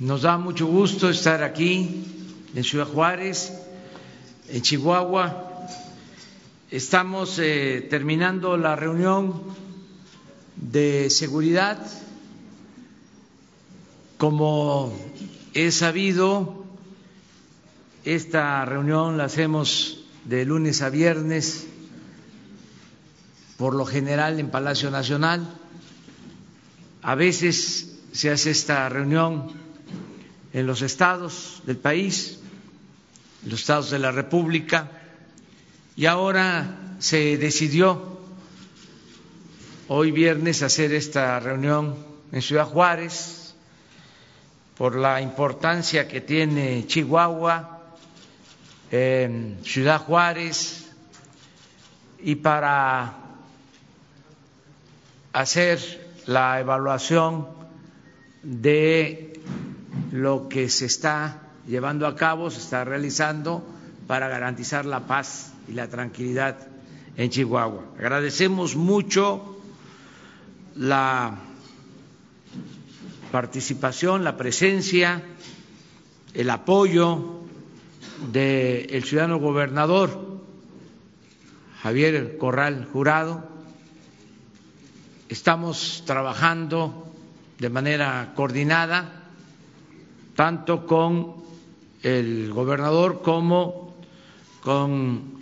Nos da mucho gusto estar aquí en Ciudad Juárez, en Chihuahua. Estamos eh, terminando la reunión de seguridad. Como he sabido, esta reunión la hacemos de lunes a viernes, por lo general en Palacio Nacional. A veces se hace esta reunión en los estados del país, en los estados de la República, y ahora se decidió hoy viernes hacer esta reunión en Ciudad Juárez por la importancia que tiene Chihuahua, Ciudad Juárez, y para hacer la evaluación de lo que se está llevando a cabo, se está realizando para garantizar la paz y la tranquilidad en Chihuahua. Agradecemos mucho la participación, la presencia, el apoyo del ciudadano gobernador Javier Corral Jurado. Estamos trabajando de manera coordinada tanto con el gobernador como con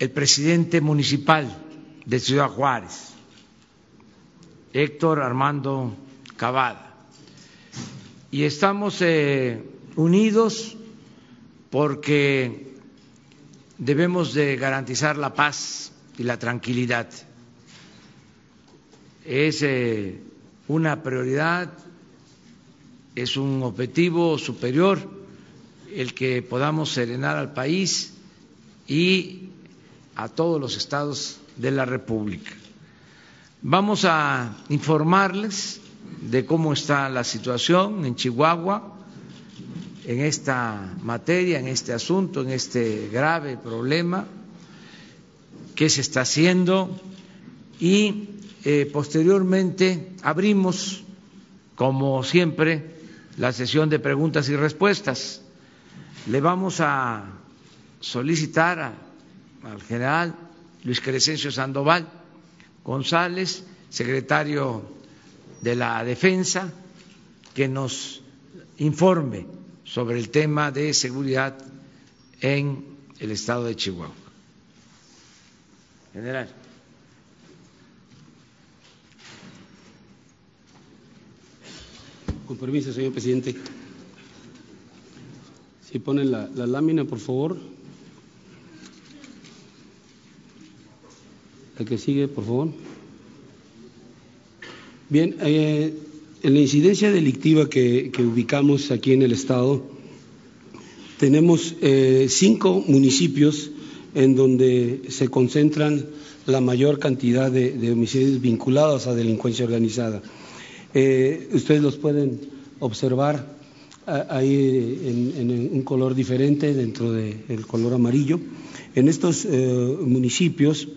el presidente municipal de Ciudad Juárez, Héctor Armando Cavada. Y estamos eh, unidos porque debemos de garantizar la paz y la tranquilidad. Es eh, una prioridad es un objetivo superior el que podamos serenar al país y a todos los estados de la República. Vamos a informarles de cómo está la situación en Chihuahua en esta materia, en este asunto, en este grave problema, qué se está haciendo y eh, posteriormente abrimos, como siempre, la sesión de preguntas y respuestas. Le vamos a solicitar al general Luis Crescencio Sandoval González, secretario de la Defensa, que nos informe sobre el tema de seguridad en el estado de Chihuahua. General. Con permiso, señor presidente. Si ponen la, lámina, por favor. La que sigue, por favor. Bien, eh, en la incidencia delictiva que, ubicamos aquí en el Estado, tenemos eh, cinco municipios en donde se concentran la mayor cantidad de homicidios vinculados a delincuencia organizada. Eh, ustedes los pueden observar ahí en, un color diferente dentro del color amarillo. En estos eh, municipios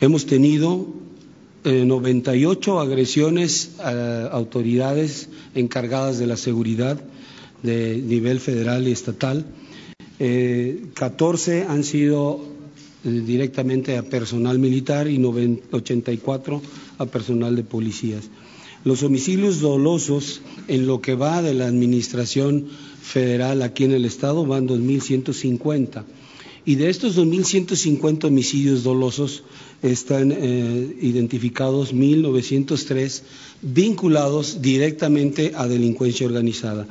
hemos tenido eh, 98 agresiones a autoridades encargadas de la seguridad de nivel federal y estatal. Eh, 14 han sido eh, directamente a personal militar y 84 a personal de policías. Los homicidios dolosos en lo que va de la administración federal aquí en el estado van 2.150 y de estos 2.150 homicidios dolosos están eh, identificados 1.903 vinculados directamente a delincuencia organizada.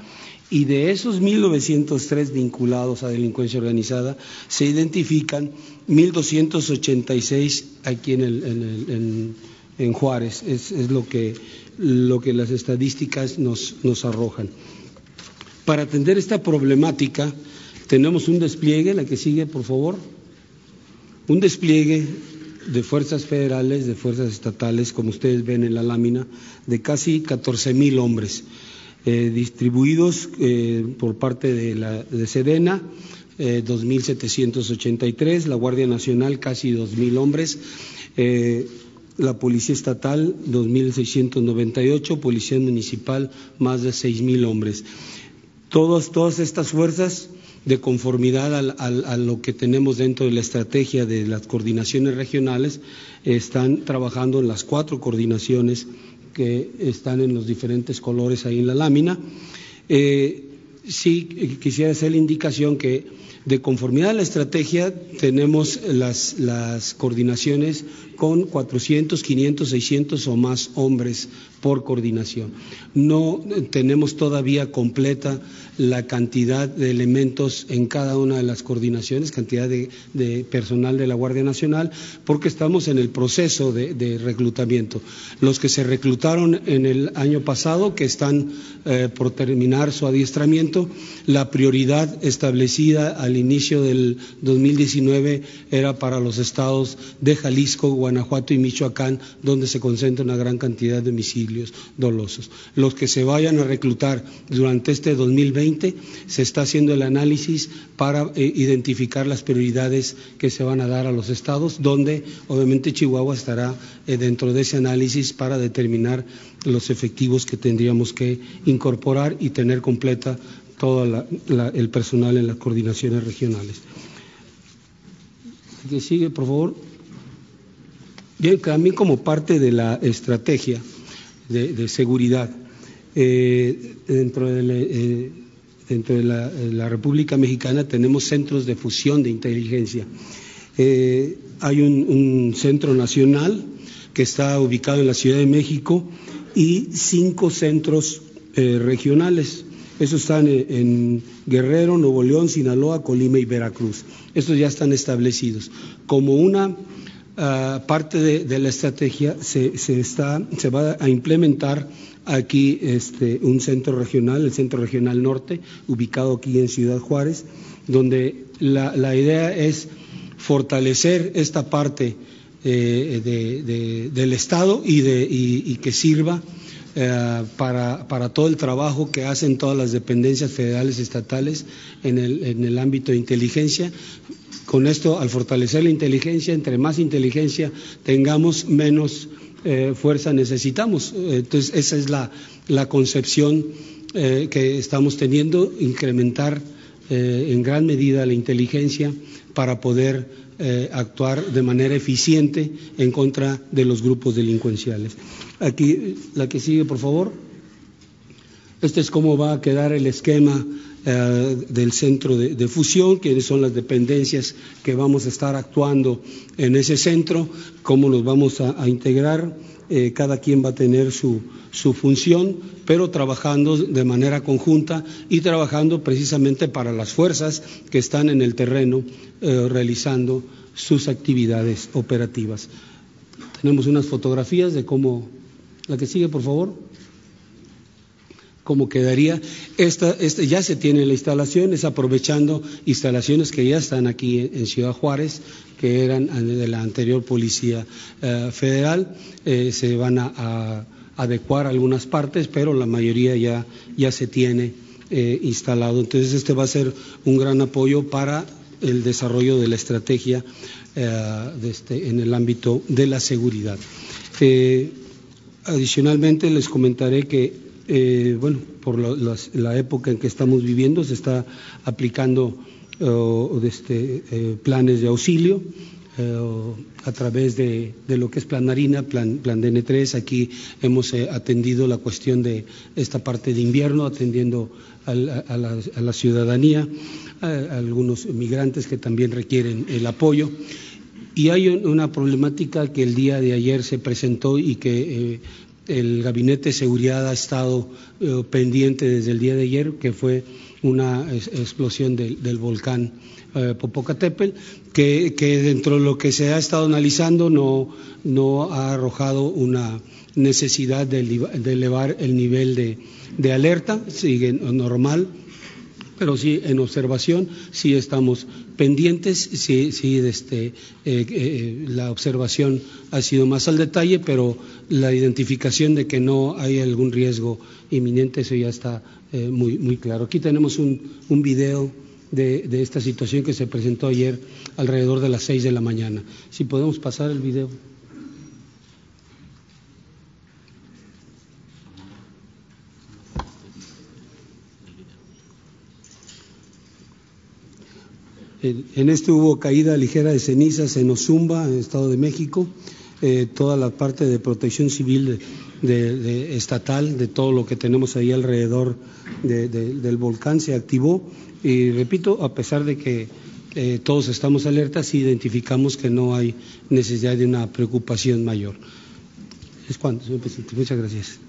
Y de esos 1.903 vinculados a delincuencia organizada se identifican 1.286 aquí en, en, el, en, en Juárez. Es, es lo que lo que las estadísticas nos, nos arrojan. Para atender esta problemática tenemos un despliegue, la que sigue por favor, un despliegue de fuerzas federales, de fuerzas estatales, como ustedes ven en la lámina, de casi 14 mil hombres, eh, distribuidos eh, por parte de, la, de Sedena, eh, 2.783, la Guardia Nacional casi 2.000 hombres, eh, la Policía Estatal 2.698, Policía Municipal más de 6.000 hombres. Todas, todas estas fuerzas de conformidad a lo que tenemos dentro de la estrategia de las coordinaciones regionales, están trabajando en las cuatro coordinaciones que están en los diferentes colores ahí en la lámina. Eh, sí, quisiera hacer la indicación que de conformidad a la estrategia tenemos las, las coordinaciones con 400, 500, 600 o más hombres por coordinación. No tenemos todavía completa la cantidad de elementos en cada una de las coordinaciones, cantidad de, personal de la Guardia Nacional, porque estamos en el proceso de, reclutamiento. Los que se reclutaron en el año pasado, que están eh, por terminar su adiestramiento, la prioridad establecida al inicio del 2019 era para los estados de Jalisco, Guanajuato y Michoacán, donde se concentra una gran cantidad de homicidios dolosos. Los que se vayan a reclutar durante este 2020 se está haciendo el análisis para eh, identificar las prioridades que se van a dar a los estados, donde obviamente Chihuahua estará eh, dentro de ese análisis para determinar los efectivos que tendríamos que incorporar y tener completa todo el personal en las coordinaciones regionales. ¿Qué sigue, por favor? Bien, también como parte de la estrategia de, seguridad eh, dentro de, eh, de la, República Mexicana tenemos centros de fusión de inteligencia. Eh, hay un, centro nacional que está ubicado en la Ciudad de México y cinco centros regionales. Esos están en Guerrero, Nuevo León, Sinaloa, Colima y Veracruz. Estos ya están establecidos. Como una Ah, parte de, la estrategia se, está, se va a implementar aquí este, un centro regional, el Centro Regional Norte, ubicado aquí en Ciudad Juárez, donde la, idea es fortalecer esta parte eh, del Estado y, de, que sirva eh, para, para, todo el trabajo que hacen todas las dependencias federales y estatales en el, en el ámbito de inteligencia, con esto, al fortalecer la inteligencia, entre más inteligencia tengamos, menos eh, fuerza necesitamos. Entonces, esa es la, concepción eh, que estamos teniendo, incrementar eh, en gran medida la inteligencia para poder actuar de manera eficiente en contra de los grupos delincuenciales. Aquí, la que sigue, por favor. Este es cómo va a quedar el esquema eh, del centro de, fusión, que son las dependencias que vamos a estar actuando en ese centro, cómo nos vamos a, integrar. Eh, cada quien va a tener su, función, pero trabajando de manera conjunta y trabajando precisamente para las fuerzas que están en el terreno eh, realizando sus actividades operativas. Tenemos unas fotografías de cómo. La que sigue, por favor cómo quedaría. Esta, este, ya se tiene la instalación, es aprovechando instalaciones que ya están aquí en, Ciudad Juárez, que eran de la anterior Policía eh, Federal. Eh, se van a, adecuar algunas partes, pero la mayoría ya, ya se tiene eh, instalado. Entonces, este va a ser un gran apoyo para el desarrollo de la estrategia este, en el ámbito de la seguridad. adicionalmente, les comentaré que eh, bueno, por la, época en que estamos viviendo, se está aplicando uh, este, eh, planes de auxilio uh, a través de, lo que es Planarina, Plan, plan DN3. Aquí hemos eh, atendido la cuestión de esta parte de invierno, atendiendo a, la, ciudadanía, a, algunos migrantes que también requieren el apoyo. Y hay una problemática que el día de ayer se presentó y que el Gabinete de Seguridad ha estado eh, pendiente desde el día de ayer, que fue una explosión del, volcán eh, Popocatépetl, que, dentro de lo que se ha estado analizando no, ha arrojado una necesidad de, elevar el nivel de alerta, sigue normal pero sí en observación, sí estamos pendientes, sí, sí este, eh, eh, la observación ha sido más al detalle, pero la identificación de que no hay algún riesgo inminente, eso ya está eh, muy, muy claro. Aquí tenemos un, un video de, de, esta situación que se presentó ayer alrededor de las seis de la mañana. Si podemos pasar el video. En este hubo caída ligera de cenizas en Ozumba, en el Estado de México. Eh, toda la parte de protección civil de, estatal, de todo lo que tenemos ahí alrededor del volcán se activó. Y repito, a pesar de que eh, todos estamos alertas, identificamos que no hay necesidad de una preocupación mayor. Es cuanto, señor presidente. Muchas gracias.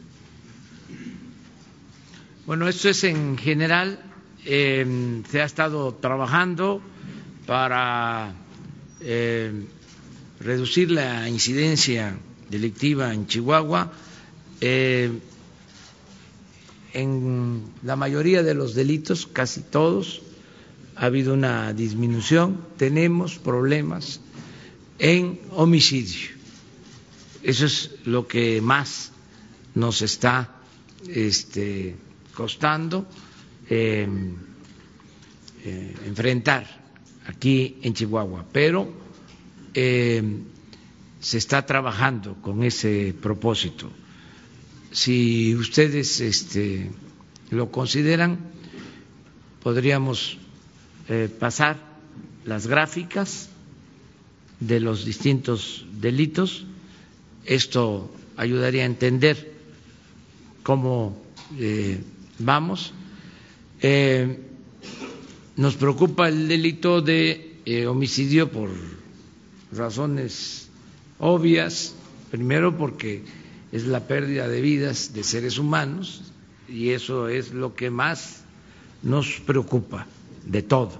Bueno, esto es en general. Eh, se ha estado trabajando para eh, reducir la incidencia delictiva en Chihuahua. en la mayoría de los delitos, casi todos, ha habido una disminución, tenemos problemas en homicidio. Eso es lo que más nos está este, costando eh, enfrentar aquí en Chihuahua, pero em, se está trabajando con ese propósito. Si ustedes este, lo consideran, podríamos eh, pasar las gráficas de los distintos delitos. Esto ayudaría a entender cómo eh, vamos. Eh, nos preocupa el delito de homicidio por razones obvias. Primero porque es la pérdida de vidas de seres humanos y eso es lo que más nos preocupa de todo.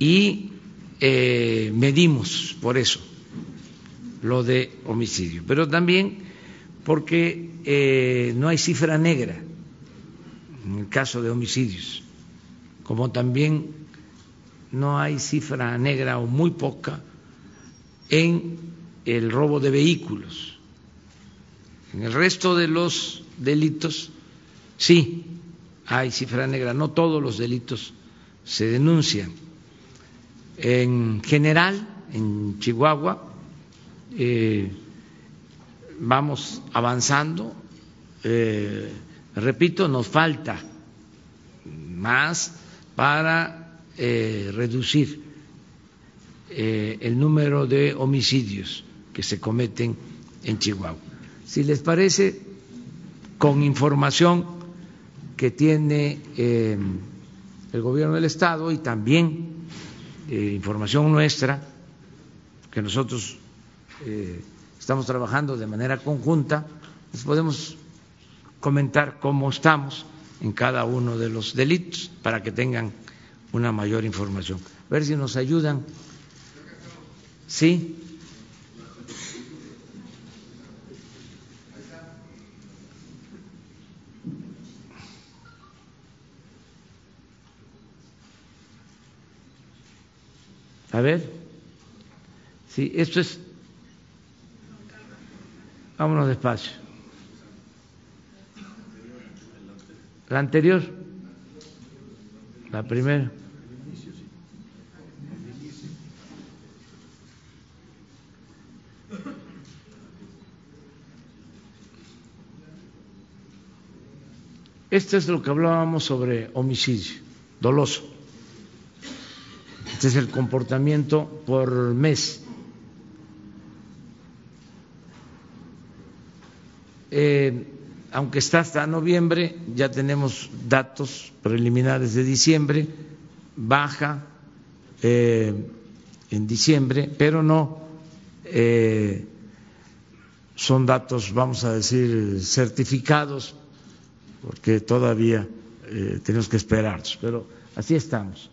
Y eh, medimos por eso lo de homicidio, pero también porque eh, no hay cifra negra en el caso de homicidios, como también no hay cifra negra o muy poca en el robo de vehículos. En el resto de los delitos, sí, hay cifra negra, no todos los delitos se denuncian. En general, en Chihuahua, eh, vamos avanzando. Eh, repito, nos falta más para eh, reducir el número de homicidios que se cometen en Chihuahua. Si les parece, con información que tiene eh, el gobierno del Estado y también eh, información nuestra, que nosotros eh, estamos trabajando de manera conjunta, les podemos comentar cómo estamos en cada uno de los delitos para que tengan una mayor información. A ver si nos ayudan. ¿Sí? A ver. Sí, esto es. Vámonos despacio. La anterior. La primera. Esto es lo que hablábamos sobre homicidio doloso. Este es el comportamiento por mes. Eh, aunque está hasta noviembre, ya tenemos datos preliminares de diciembre, baja eh, en diciembre, pero no eh, son datos, vamos a decir, certificados, porque todavía tenemos que esperarlos, pero así estamos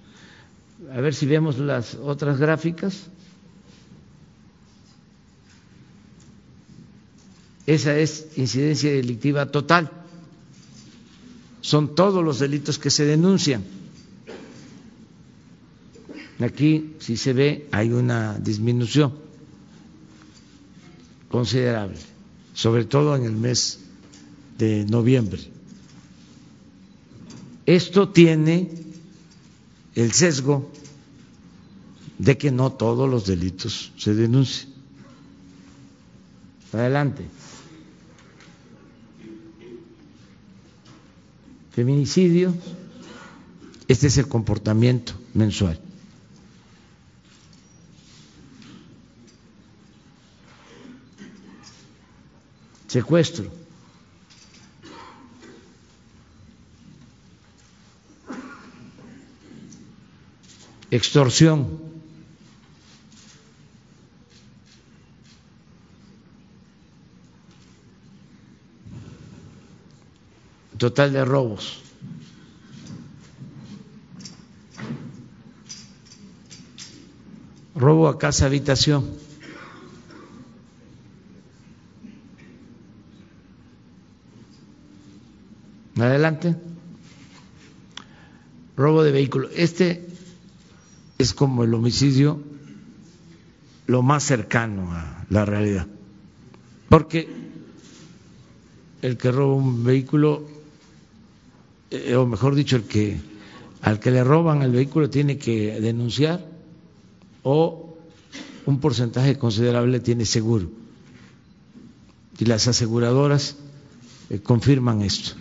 a ver si vemos las otras gráficas. Esa es incidencia delictiva total. Son todos los delitos que se denuncian. Aquí, si se ve, hay una disminución considerable, sobre todo en el mes de noviembre. Esto tiene el sesgo de que no todos los delitos se denuncian. Adelante. Feminicidio Este es el comportamiento mensual. Secuestro. Extorsión. Total de robos. Robo a casa habitación. Adelante. Robo de vehículo. Este es como el homicidio lo más cercano a la realidad. Porque el que roba un vehículo eh, o mejor dicho, el que al que le roban el vehículo tiene que denunciar o un porcentaje considerable tiene seguro. Y las aseguradoras eh, confirman esto.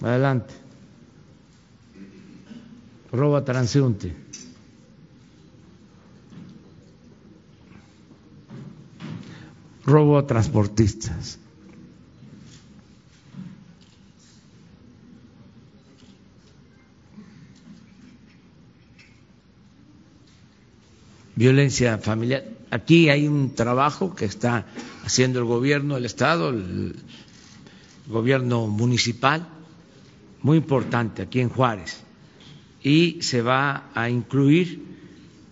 Adelante. Roba transeúnte. Robo a transportistas. Violencia familiar. Aquí hay un trabajo que está haciendo el gobierno del Estado, el gobierno municipal, muy importante aquí en Juárez, y se va a incluir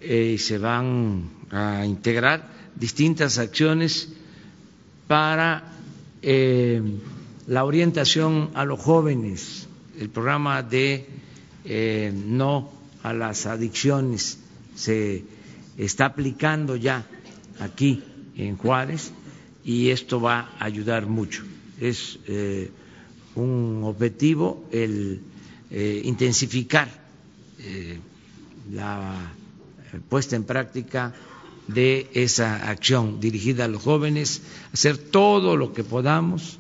eh, y se van a integrar distintas acciones para eh, la orientación a los jóvenes, el programa de eh, no a las adicciones se está aplicando ya aquí en Juárez y esto va a ayudar mucho. Es eh, un objetivo el eh, intensificar eh, la puesta en práctica de esa acción dirigida a los jóvenes, hacer todo lo que podamos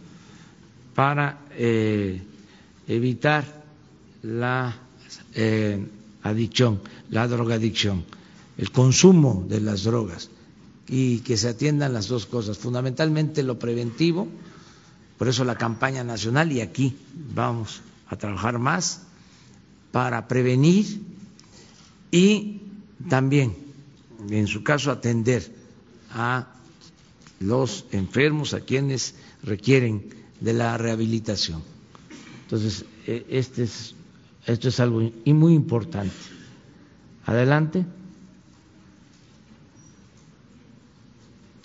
para evitar la adicción, la drogadicción el consumo de las drogas y que se atiendan las dos cosas, fundamentalmente lo preventivo, por eso la campaña nacional y aquí vamos a trabajar más para prevenir y también, en su caso, atender a los enfermos, a quienes requieren de la rehabilitación. Entonces, e, este es, esto es algo muy importante. Adelante.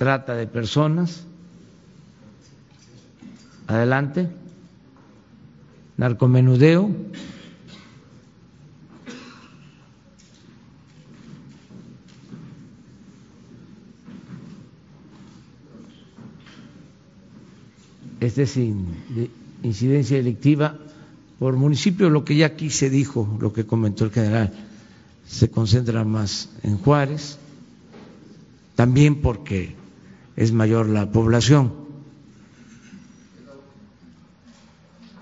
Trata de personas. Adelante. Narcomenudeo. Este es incidencia delictiva por municipio, lo que ya aquí se dijo, lo que comentó el general, se concentra más en Juárez, también porque es mayor la población.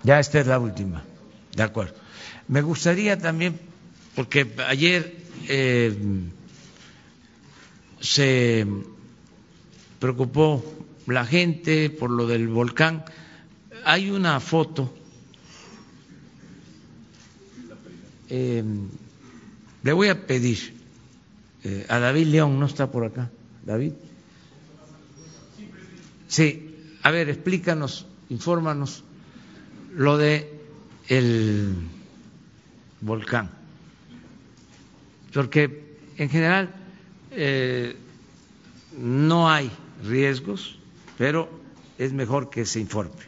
Ya esta es la última, de acuerdo. Me gustaría también, porque ayer eh, se preocupó la gente por lo del volcán, hay una foto. Eh, le voy a pedir eh, a David León, no está por acá, David. Sí, a ver, explícanos, infórmanos lo de el volcán, porque en general eh, no hay riesgos, pero es mejor que se informe.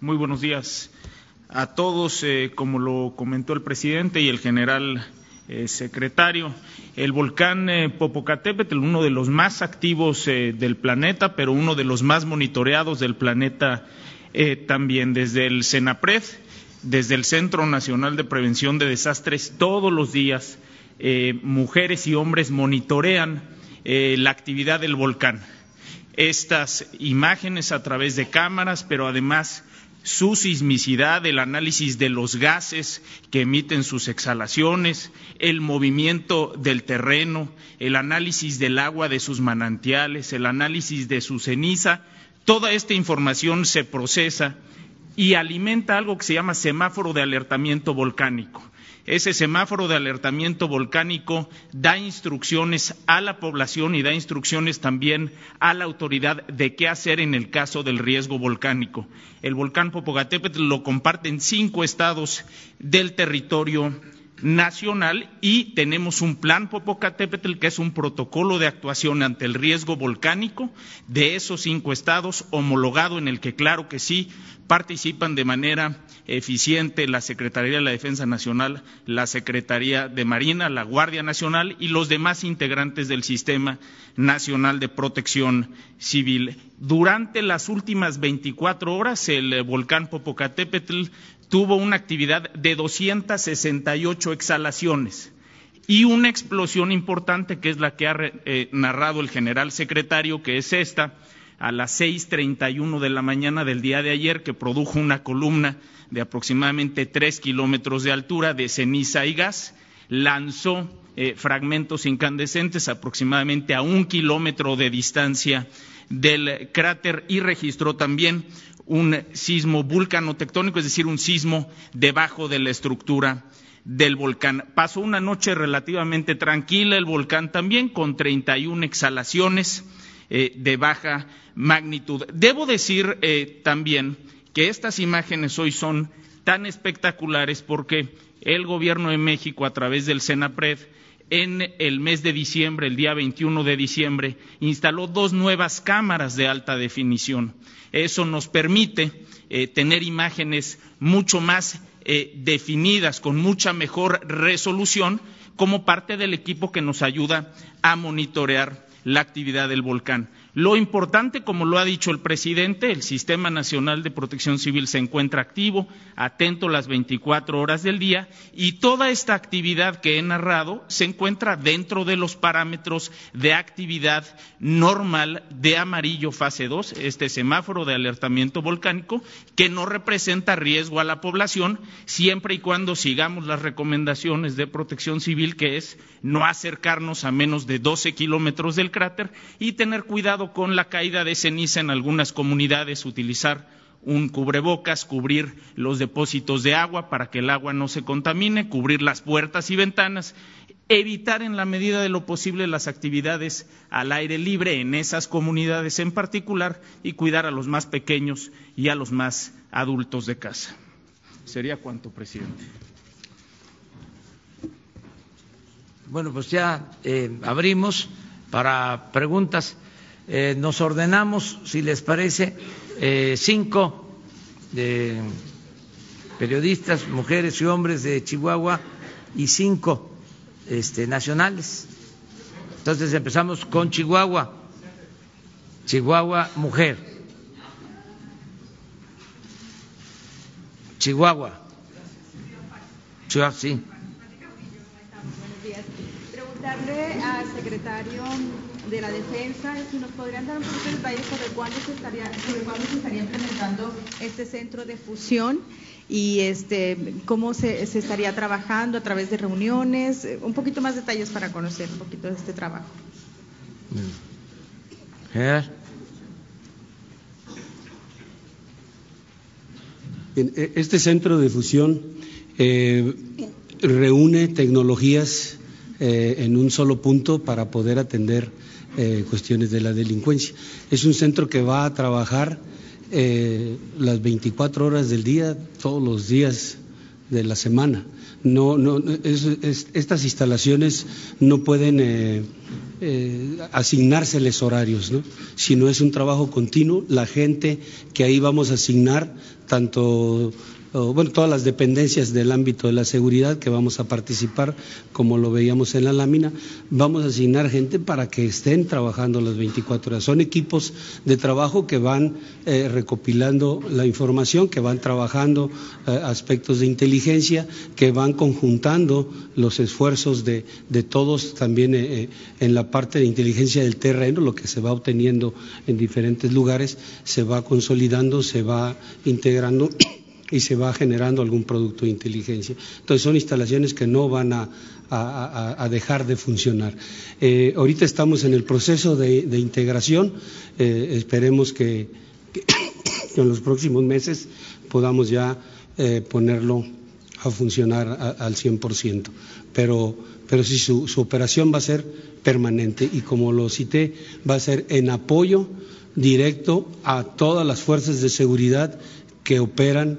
Muy buenos días a todos, eh, como lo comentó el presidente y el general secretario. El volcán eh, Popocatépetl, uno de los más activos eh, del planeta, pero uno de los más monitoreados del planeta también. Desde el CENAPRED, desde el Centro Nacional de Prevención de Desastres, todos los días mujeres y hombres monitorean la actividad del volcán. Estas imágenes a través de cámaras, pero además su sismicidad, el análisis de los gases que emiten sus exhalaciones, el movimiento del terreno, el análisis del agua de sus manantiales, el análisis de su ceniza. Toda esta información se procesa y alimenta algo que se llama semáforo de alertamiento volcánico. Ese semáforo de alertamiento volcánico da instrucciones a la población y da instrucciones también a la autoridad de qué hacer en el caso del riesgo volcánico. El volcán Popocatépetl lo comparten cinco estados del territorio nacional y tenemos un plan Popocatépetl que es un protocolo de actuación ante el riesgo volcánico de esos cinco estados homologado en el que claro que sí participan de manera eficiente la Secretaría de la Defensa Nacional, la Secretaría de Marina, la Guardia Nacional y los demás integrantes del Sistema Nacional de Protección Civil. Durante las últimas 24 horas, el volcán Popocatépetl tuvo una actividad de 268 exhalaciones y una explosión importante que es la que ha eh, narrado el general secretario, que es esta, a las 6.31 de la mañana del día de ayer, que produjo una columna de aproximadamente tres kilómetros de altura de ceniza y gas, lanzó eh, fragmentos incandescentes aproximadamente a un kilómetro de distancia del cráter y registró también un sismo vulcanotectónico, es decir, un sismo debajo de la estructura del volcán. Pasó una noche relativamente tranquila el volcán también, con 31 exhalaciones eh, de baja magnitud. Debo decir eh, también que estas imágenes hoy son tan espectaculares porque el Gobierno de México, a través del Senapred, en el mes de diciembre, el día 21 de diciembre, instaló dos nuevas cámaras de alta definición. Eso nos permite eh, tener imágenes mucho más eh, definidas, con mucha mejor resolución, como parte del equipo que nos ayuda a monitorear la actividad del volcán. Lo importante, como lo ha dicho el presidente, el Sistema Nacional de Protección Civil se encuentra activo, atento las 24 horas del día y toda esta actividad que he narrado se encuentra dentro de los parámetros de actividad normal de amarillo fase 2, este semáforo de alertamiento volcánico, que no representa riesgo a la población siempre y cuando sigamos las recomendaciones de protección civil, que es no acercarnos a menos de 12 kilómetros del cráter y tener cuidado con la caída de ceniza en algunas comunidades, utilizar un cubrebocas, cubrir los depósitos de agua para que el agua no se contamine, cubrir las puertas y ventanas, evitar en la medida de lo posible las actividades al aire libre en esas comunidades en particular y cuidar a los más pequeños y a los más adultos de casa. Sería cuanto, presidente. Bueno, pues ya eh, abrimos para preguntas. Eh, nos ordenamos, si les parece, eh, cinco periodistas, mujeres y hombres de Chihuahua y cinco este, nacionales. Entonces empezamos con Chihuahua. Chihuahua, mujer. Chihuahua. Chihuahua, sí. Preguntarle al secretario de la defensa, si nos podrían dar un poquito de detalles sobre cuándo se estaría, sobre cuándo se estaría implementando este centro de fusión y este cómo se, se, estaría trabajando a través de reuniones, un poquito más detalles para conocer un poquito de este trabajo. E, este centro de fusión eh, reúne tecnologías eh, en un solo punto para poder atender eh, cuestiones de la delincuencia. Es un centro que va a trabajar eh, las 24 horas del día, todos los días de la semana. No, no, estas instalaciones no pueden asignárseles horarios, ¿no? sino es un trabajo continuo. La gente que ahí vamos a asignar, tanto bueno, todas las dependencias del ámbito de la seguridad que vamos a participar, como lo veíamos en la lámina, vamos a asignar gente para que estén trabajando las 24 horas. Son equipos de trabajo que van eh, recopilando la información, que van trabajando eh, aspectos de inteligencia, que van conjuntando los esfuerzos de, todos también eh, en la parte de inteligencia del terreno, lo que se va obteniendo en diferentes lugares, se va consolidando, se va integrando y se va generando algún producto de inteligencia. Entonces son instalaciones que no van a, dejar de funcionar. Eh, ahorita estamos en el proceso de, integración, eh, esperemos que, en los próximos meses podamos ya eh, ponerlo a funcionar al 100%, pero, pero sí su operación va a ser permanente y como lo cité, va a ser en apoyo directo a todas las fuerzas de seguridad que operan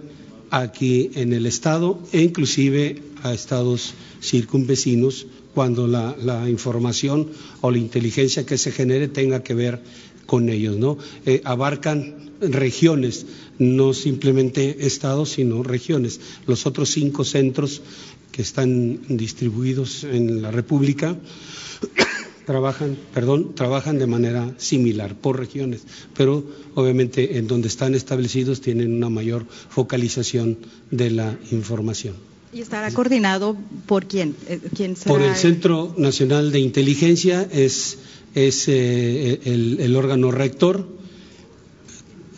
aquí en el Estado e inclusive a estados circunvecinos cuando la, información o la inteligencia que se genere tenga que ver con ellos, ¿no? Eh, abarcan regiones, no simplemente estados, sino regiones. Los otros cinco centros que están distribuidos en la República trabajan, perdón, trabajan de manera similar por regiones, pero obviamente en donde están establecidos tienen una mayor focalización de la información. ¿Y estará coordinado por quién? Eh, ¿Quién será por el Centro Nacional de Inteligencia, es, es eh, el, órgano rector.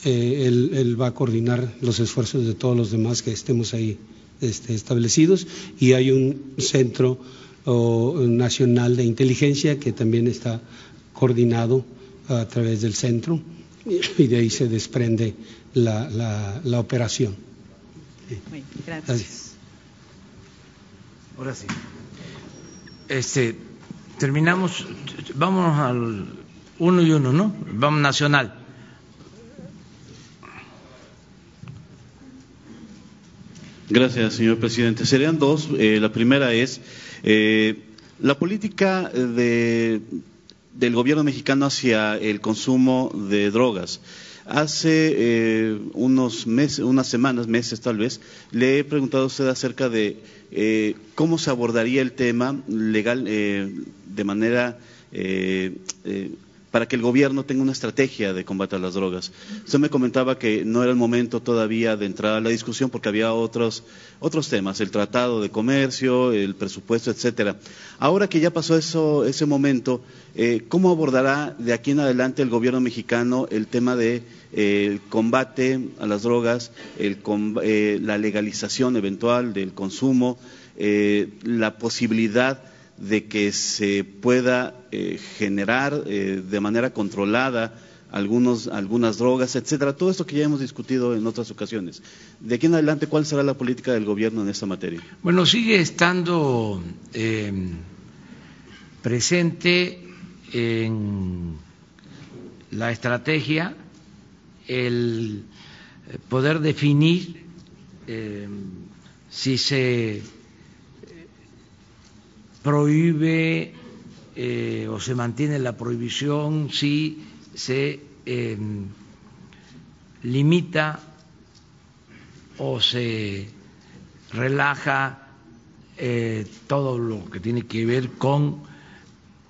Eh, él, va a coordinar los esfuerzos de todos los demás que estemos ahí este, establecidos y hay un centro o Nacional de Inteligencia, que también está coordinado a través del centro, y de ahí se desprende la, la, operación. gracias. Ahora sí. Este, terminamos, vámonos al uno y uno, ¿no? Vamos nacional. Gracias, señor presidente. Serían dos. Eh, la primera es eh, la política de, del gobierno mexicano hacia el consumo de drogas. Hace eh, unos meses, unas semanas, meses tal vez, le he preguntado a usted acerca de eh, cómo se abordaría el tema legal de manera para que el gobierno tenga una estrategia de combate a las drogas. Usted me comentaba que no era el momento todavía de entrar a la discusión porque había otros, otros temas, el tratado de comercio, el presupuesto, etcétera. Ahora que ya pasó eso, ese momento, eh, ¿cómo abordará de aquí en adelante el gobierno mexicano el tema de eh, combate a las drogas, eh, la legalización eventual del consumo, la posibilidad de que se pueda eh, generar eh, de manera controlada algunos, algunas drogas, etcétera, todo esto que ya hemos discutido en otras ocasiones. De aquí en adelante, ¿cuál será la política del gobierno en esta materia? Bueno, sigue estando em, presente en la estrategia el poder definir si se prohíbe eh, o se mantiene la prohibición si se em, limita o se relaja eh, todo lo que tiene que ver con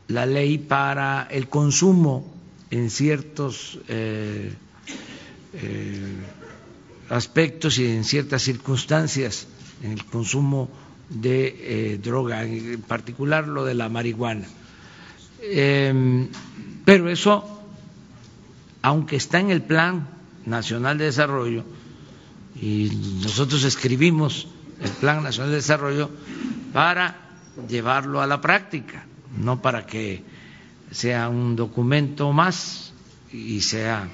la ley para el consumo en ciertos eh, aspectos y en ciertas circunstancias en el consumo de eh, droga, en particular lo de la marihuana. Em, pero eso, aunque está en el Plan Nacional de Desarrollo, y nosotros escribimos el Plan Nacional de Desarrollo para llevarlo a la práctica, no para que sea un documento más y sea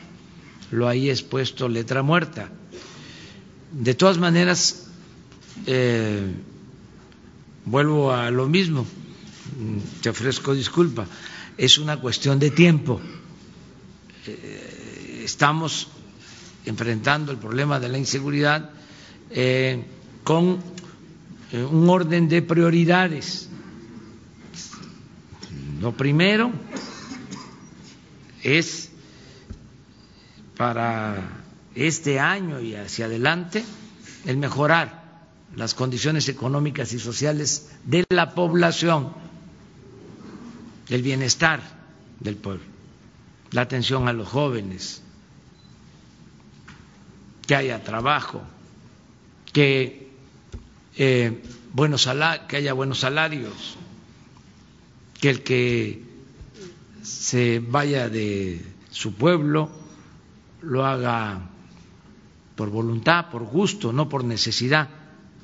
lo ahí expuesto letra muerta. De todas maneras, eh, vuelvo a lo mismo, te ofrezco disculpa, es una cuestión de tiempo. Eh, estamos enfrentando el problema de la inseguridad eh, con eh, un orden de prioridades. Lo primero es para este año y hacia adelante el mejorar las condiciones económicas y sociales de la población, el bienestar del pueblo, la atención a los jóvenes, que haya trabajo, que, eh, buenos que haya buenos salarios, que el que se vaya de su pueblo lo haga por voluntad, por gusto, no por necesidad,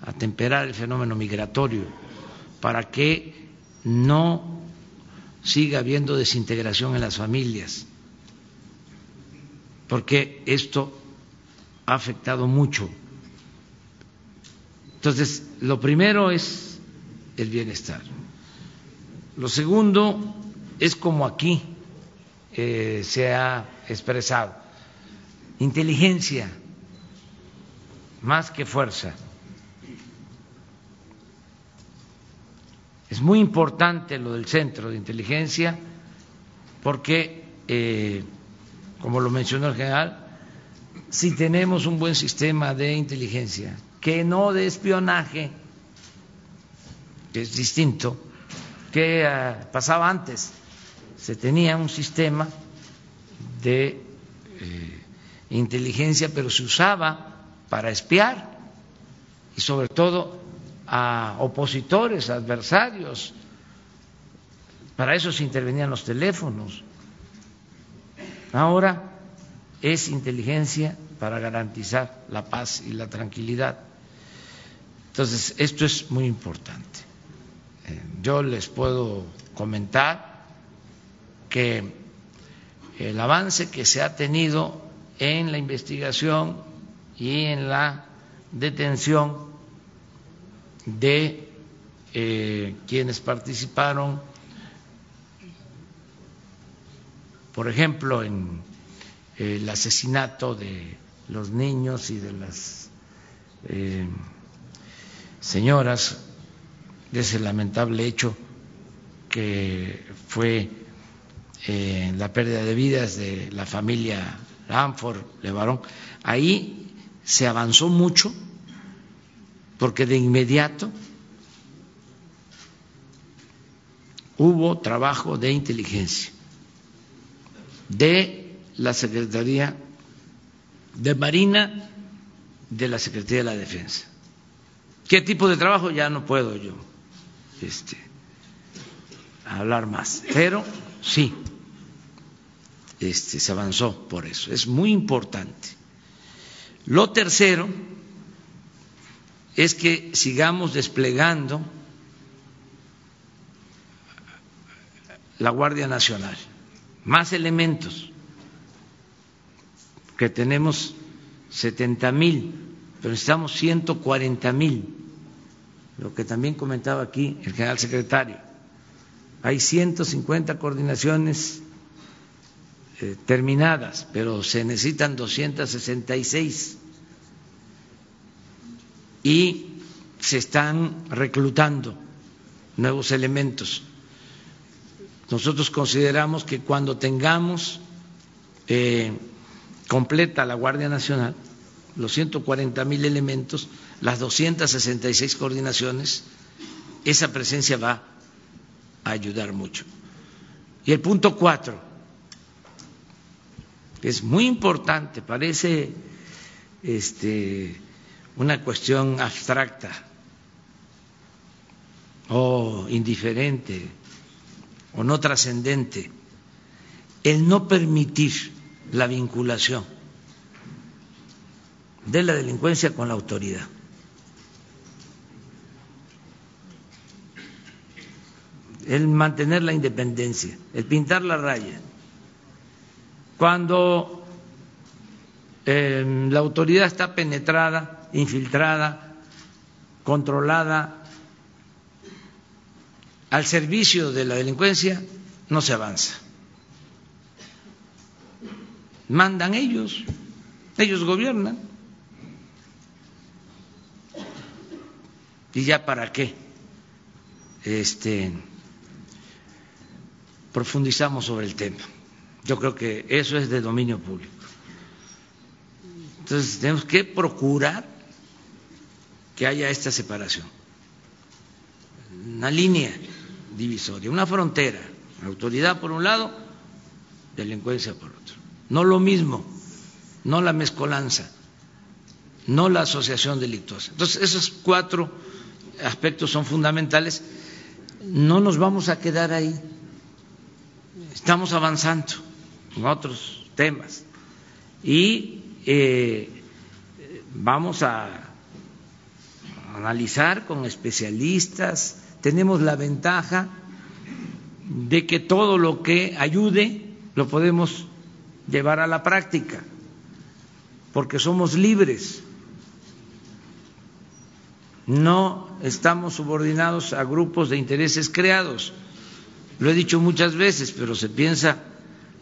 atemperar el fenómeno migratorio, para que no siga habiendo desintegración en las familias, porque esto ha afectado mucho. Entonces, lo primero es el bienestar. Lo segundo es como aquí eh, se ha expresado, inteligencia más que fuerza. Es muy importante lo del centro de inteligencia porque, eh, como lo mencionó el general, si tenemos un buen sistema de inteligencia, que no de espionaje, que es distinto, que ah, pasaba antes, se tenía un sistema de eh, inteligencia, pero se usaba para espiar y sobre todo a opositores, adversarios. Para eso se intervenían los teléfonos. Ahora es inteligencia para garantizar la paz y la tranquilidad. Entonces, esto es muy importante. Eh, yo les puedo comentar que el avance que se ha tenido en la investigación y en la detención de eh, quienes participaron, por ejemplo, en el asesinato de los niños y de las eh, señoras de ese lamentable hecho que fue eh, la pérdida de vidas de la familia Lanford, Levarón. Ahí se avanzó mucho porque de inmediato hubo trabajo de inteligencia de la Secretaría de Marina, de la Secretaría de la Defensa. ¿Qué tipo de trabajo? Ya no puedo yo este, hablar más, pero sí, este, se avanzó por eso. Es muy importante. Lo tercero es que sigamos desplegando la Guardia Nacional, más elementos, que tenemos 70 mil, pero necesitamos 140 mil, lo que también comentaba aquí el general secretario. Hay 150 coordinaciones eh, terminadas, pero se necesitan 266 y se están reclutando nuevos elementos. Nosotros consideramos que cuando tengamos eh, completa la Guardia Nacional, los 140 mil elementos, las 266 coordinaciones, esa presencia va a ayudar mucho. Y el punto cuatro, es muy importante, parece este, una cuestión abstracta o indiferente o no trascendente, el no permitir la vinculación de la delincuencia con la autoridad. El mantener la independencia, el pintar la raya. Cuando eh, la autoridad está penetrada, infiltrada, controlada, al servicio de la delincuencia, no se avanza. Mandan ellos, ellos gobiernan. ¿Y ya para qué? Este, profundizamos sobre el tema. Yo creo que eso es de dominio público. Entonces tenemos que procurar que haya esta separación, una línea divisoria, una frontera, autoridad por un lado, delincuencia por otro. No lo mismo, no la mezcolanza, no la asociación delictuosa. Entonces, esos cuatro aspectos son fundamentales. No nos vamos a quedar ahí. Estamos avanzando en otros temas y eh, vamos a analizar con especialistas. Tenemos la ventaja de que todo lo que ayude lo podemos llevar a la práctica, porque somos libres. No estamos subordinados a grupos de intereses creados. Lo he dicho muchas veces, pero se piensa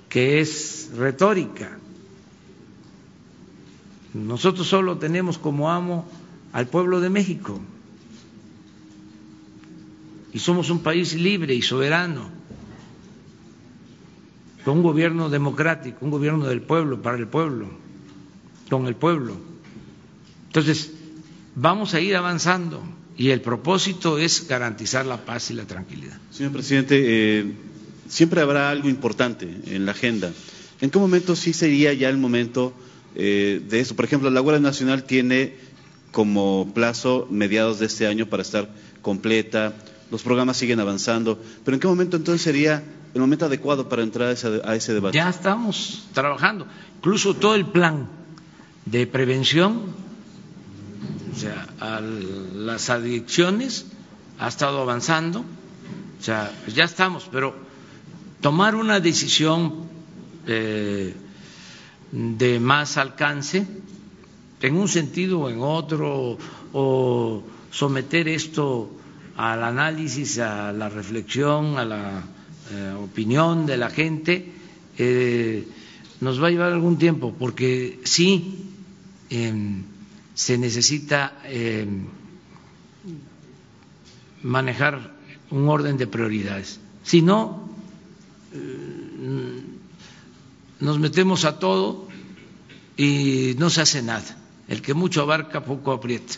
que es retórica. Nosotros solo tenemos como amo al pueblo de México y somos un país libre y soberano, con un gobierno democrático, un gobierno del pueblo, para el pueblo, con el pueblo. Entonces, vamos a ir avanzando y el propósito es garantizar la paz y la tranquilidad. Señor presidente, eh, siempre habrá algo importante en la agenda. ¿En qué momento sí sería ya el momento eh, de eso? Por ejemplo, la Guardia Nacional tiene como plazo mediados de este año para estar completa, los programas siguen avanzando, pero ¿en qué momento entonces sería el momento adecuado para entrar a ese, debate? Ya estamos trabajando, incluso todo el plan de prevención o sea, las adicciones ha estado avanzando, o sea, pues ya estamos, pero tomar una decisión eh, de más alcance, en un sentido o en otro, o someter esto al análisis, a la reflexión, a la eh, opinión de la gente, eh, nos va a llevar algún tiempo, porque sí em, se necesita eh, manejar un orden de prioridades. Si no, eh, nos metemos a todo y no se hace nada. El que mucho abarca, poco aprieta.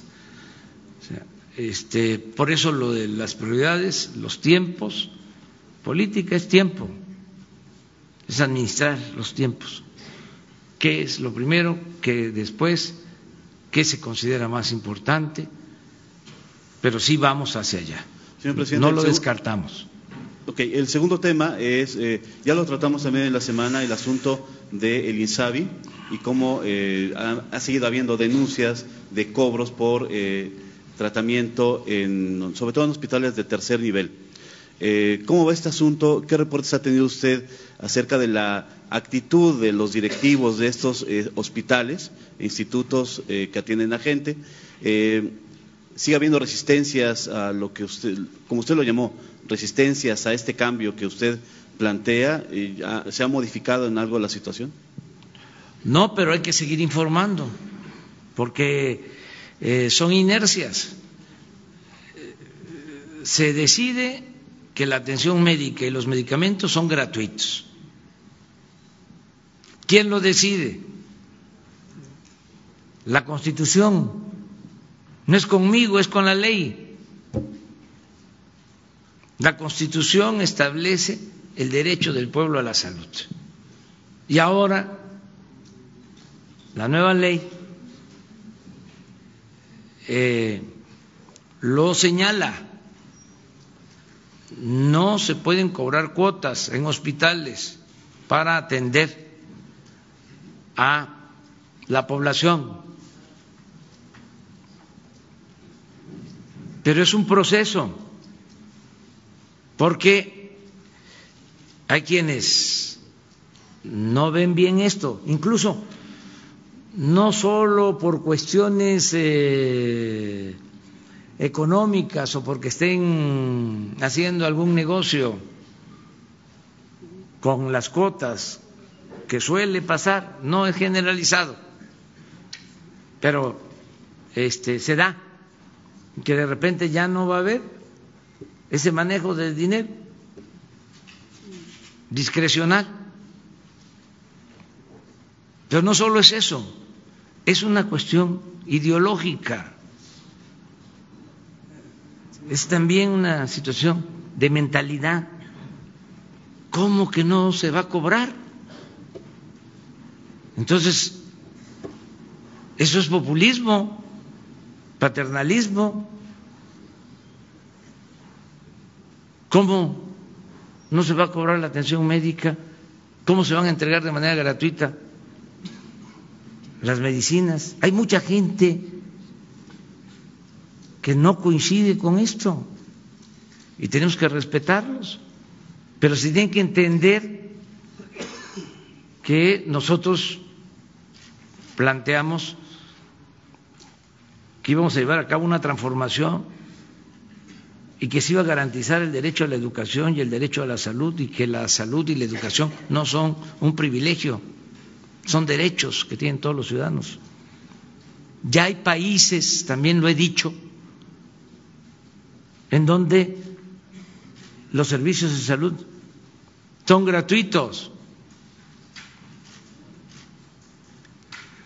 este, por eso lo de las prioridades, los tiempos, política es tiempo, es administrar los tiempos. ¿Qué es lo primero? que después qué se considera más importante, pero sí vamos hacia allá. no lo descartamos. Ok, el segundo tema es, eh, ya lo tratamos también en la semana, el asunto del el INSABI y cómo eh, ha, seguido habiendo denuncias de cobros por eh, tratamiento, en, sobre todo en hospitales de tercer nivel. ¿Cómo va este asunto? ¿Qué reportes ha tenido usted acerca de la actitud de los directivos de estos eh, hospitales, institutos eh, que atienden a gente. Eh, sigue habiendo resistencias a lo que usted, como usted lo llamó, resistencias a este cambio que usted plantea. ¿Se ha modificado en algo la situación? No, pero hay que seguir informando, porque son inercias. Se decide que la atención médica y los medicamentos son gratuitos ¿Quién lo decide? La Constitución. No es conmigo, es con la ley. La Constitución establece el derecho del pueblo a la salud. Y ahora la nueva ley eh, lo señala. No se pueden cobrar cuotas en hospitales para atender a la población. Pero es un proceso, porque hay quienes no ven bien esto, incluso no solo por cuestiones eh, económicas o porque estén haciendo algún negocio con las cuotas que suele pasar, no es generalizado, pero este se da que de repente ya no va a haber ese manejo del dinero discrecional. Pero no solo es eso, es una cuestión ideológica. es también una situación de mentalidad. ¿Cómo que no se va a cobrar? Entonces, eso es populismo, paternalismo. ¿Cómo no se va a cobrar la atención médica? ¿Cómo se van a entregar de manera gratuita las medicinas? Hay mucha gente que no coincide con esto y tenemos que respetarlos, pero se tienen que entender que nosotros planteamos que íbamos a llevar a cabo una transformación y que se iba a garantizar el derecho a la educación y el derecho a la salud y que la salud y la educación no son un privilegio, son derechos que tienen todos los ciudadanos. Ya hay países, también lo he dicho, en donde los servicios de salud son gratuitos.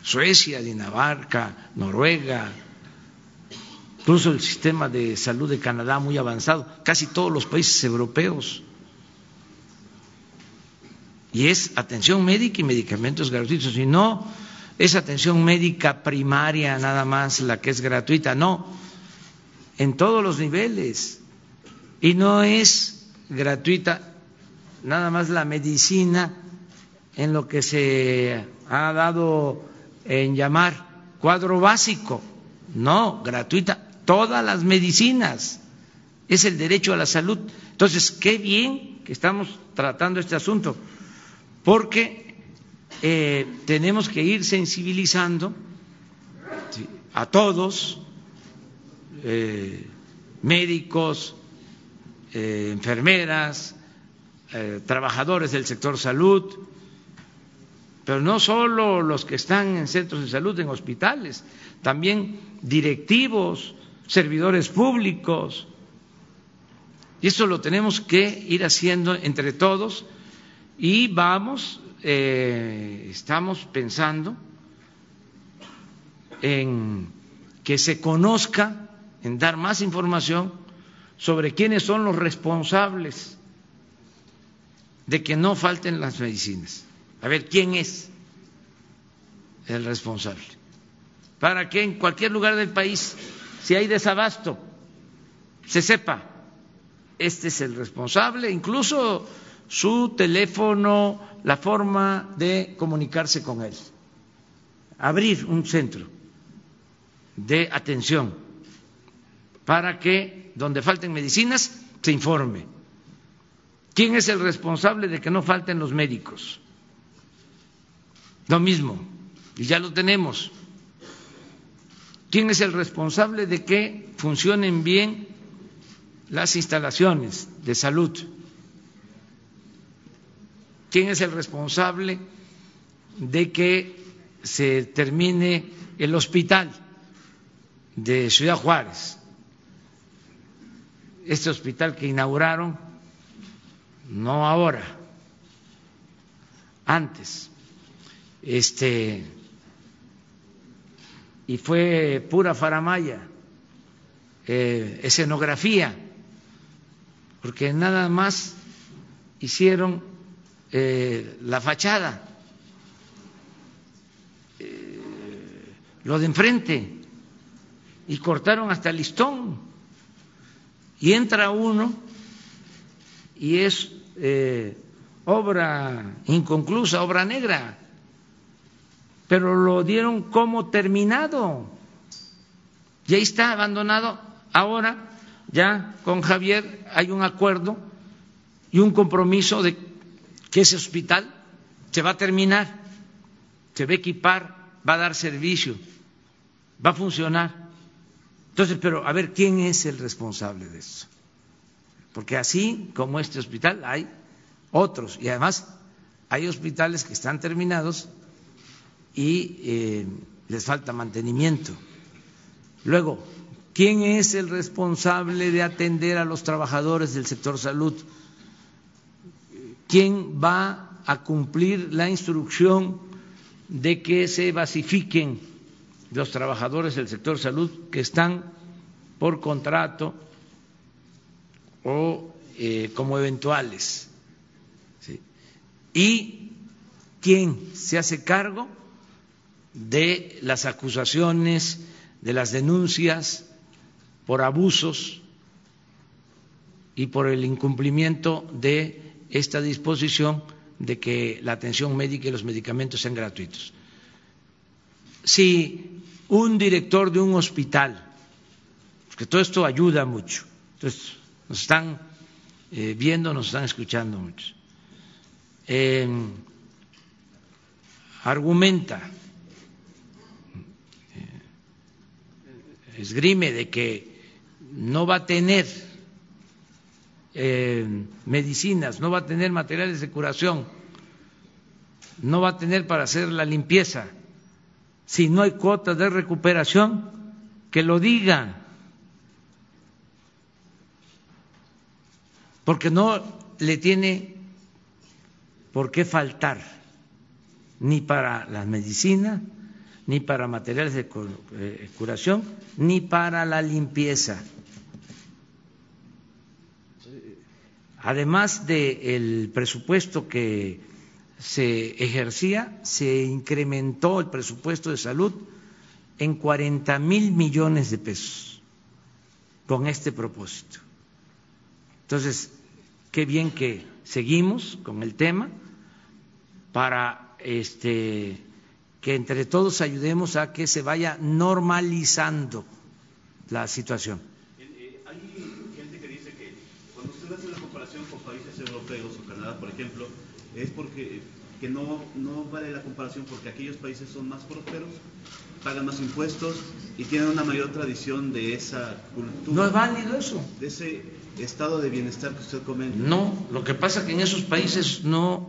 Suecia, Dinamarca, Noruega, incluso el sistema de salud de Canadá muy avanzado, casi todos los países europeos. Y es atención médica y medicamentos gratuitos. Y no es atención médica primaria nada más la que es gratuita, no en todos los niveles y no es gratuita nada más la medicina en lo que se ha dado en llamar cuadro básico, no, gratuita, todas las medicinas, es el derecho a la salud. Entonces, qué bien que estamos tratando este asunto, porque eh, tenemos que ir sensibilizando a todos eh, médicos, eh, enfermeras, trabajadores del sector salud, pero no solo los que están en centros de salud, en hospitales, también directivos, servidores públicos. Y eso lo tenemos que ir haciendo entre todos y vamos, estamos pensando en que se conozca en dar más información sobre quiénes son los responsables de que no falten las medicinas. A ver, ¿quién es el responsable? Para que en cualquier lugar del país, si hay desabasto, se sepa, este es el responsable, incluso su teléfono, la forma de comunicarse con él. Abrir un centro de atención para que donde falten medicinas se informe. ¿Quién es el responsable de que no falten los médicos? Lo mismo, y ya lo tenemos. ¿Quién es el responsable de que funcionen bien las instalaciones de salud? ¿Quién es el responsable de que se termine el hospital de Ciudad Juárez? este hospital que inauguraron, no ahora, antes, este, y fue pura faramaya, eh, escenografía, porque nada más hicieron eh, la fachada, eh, lo de enfrente, y cortaron hasta el listón y entra uno y es eh, obra inconclusa, obra negra, pero lo dieron como terminado. Y ahí está abandonado. Ahora ya con Javier hay un acuerdo y un compromiso de que ese hospital se va a terminar, se va a equipar, va a dar servicio, va a funcionar. Entonces, pero a ver, ¿quién es el responsable de eso? Porque así como este hospital hay otros y además hay hospitales que están terminados y eh, les falta mantenimiento. Luego, ¿quién es el responsable de atender a los trabajadores del sector salud? ¿Quién va a cumplir la instrucción de que se basifiquen los trabajadores del sector salud que están por contrato o eh, como eventuales. Y quién se hace cargo de las acusaciones, de las denuncias por abusos y por el incumplimiento de esta disposición de que la atención médica y los medicamentos sean gratuitos. Si un director de un hospital, porque todo esto ayuda mucho, entonces nos están eh, viendo, nos están escuchando mucho, eh, argumenta, esgrime de que no va a tener medicinas, no va a tener materiales de curación, no va a tener para hacer la limpieza, si no hay cuotas de recuperación, que lo diga. Porque no le tiene por qué faltar ni para la medicina, ni para materiales de eh, curación, ni para la limpieza. Además del presupuesto que se ejercía, se incrementó el presupuesto de salud en 40 mil millones de pesos con este propósito. Entonces, qué bien que seguimos con el tema para este, que entre todos ayudemos a que se vaya normalizando la situación. Eh, eh, hay gente que dice que cuando usted hace la comparación con países europeos o Canadá, por ejemplo, es porque que no, no vale la comparación porque aquellos países son más prósperos, pagan más impuestos y tienen una mayor tradición de esa cultura. No es válido eso. De ese estado de bienestar que usted comenta. No, lo que pasa es que en esos países no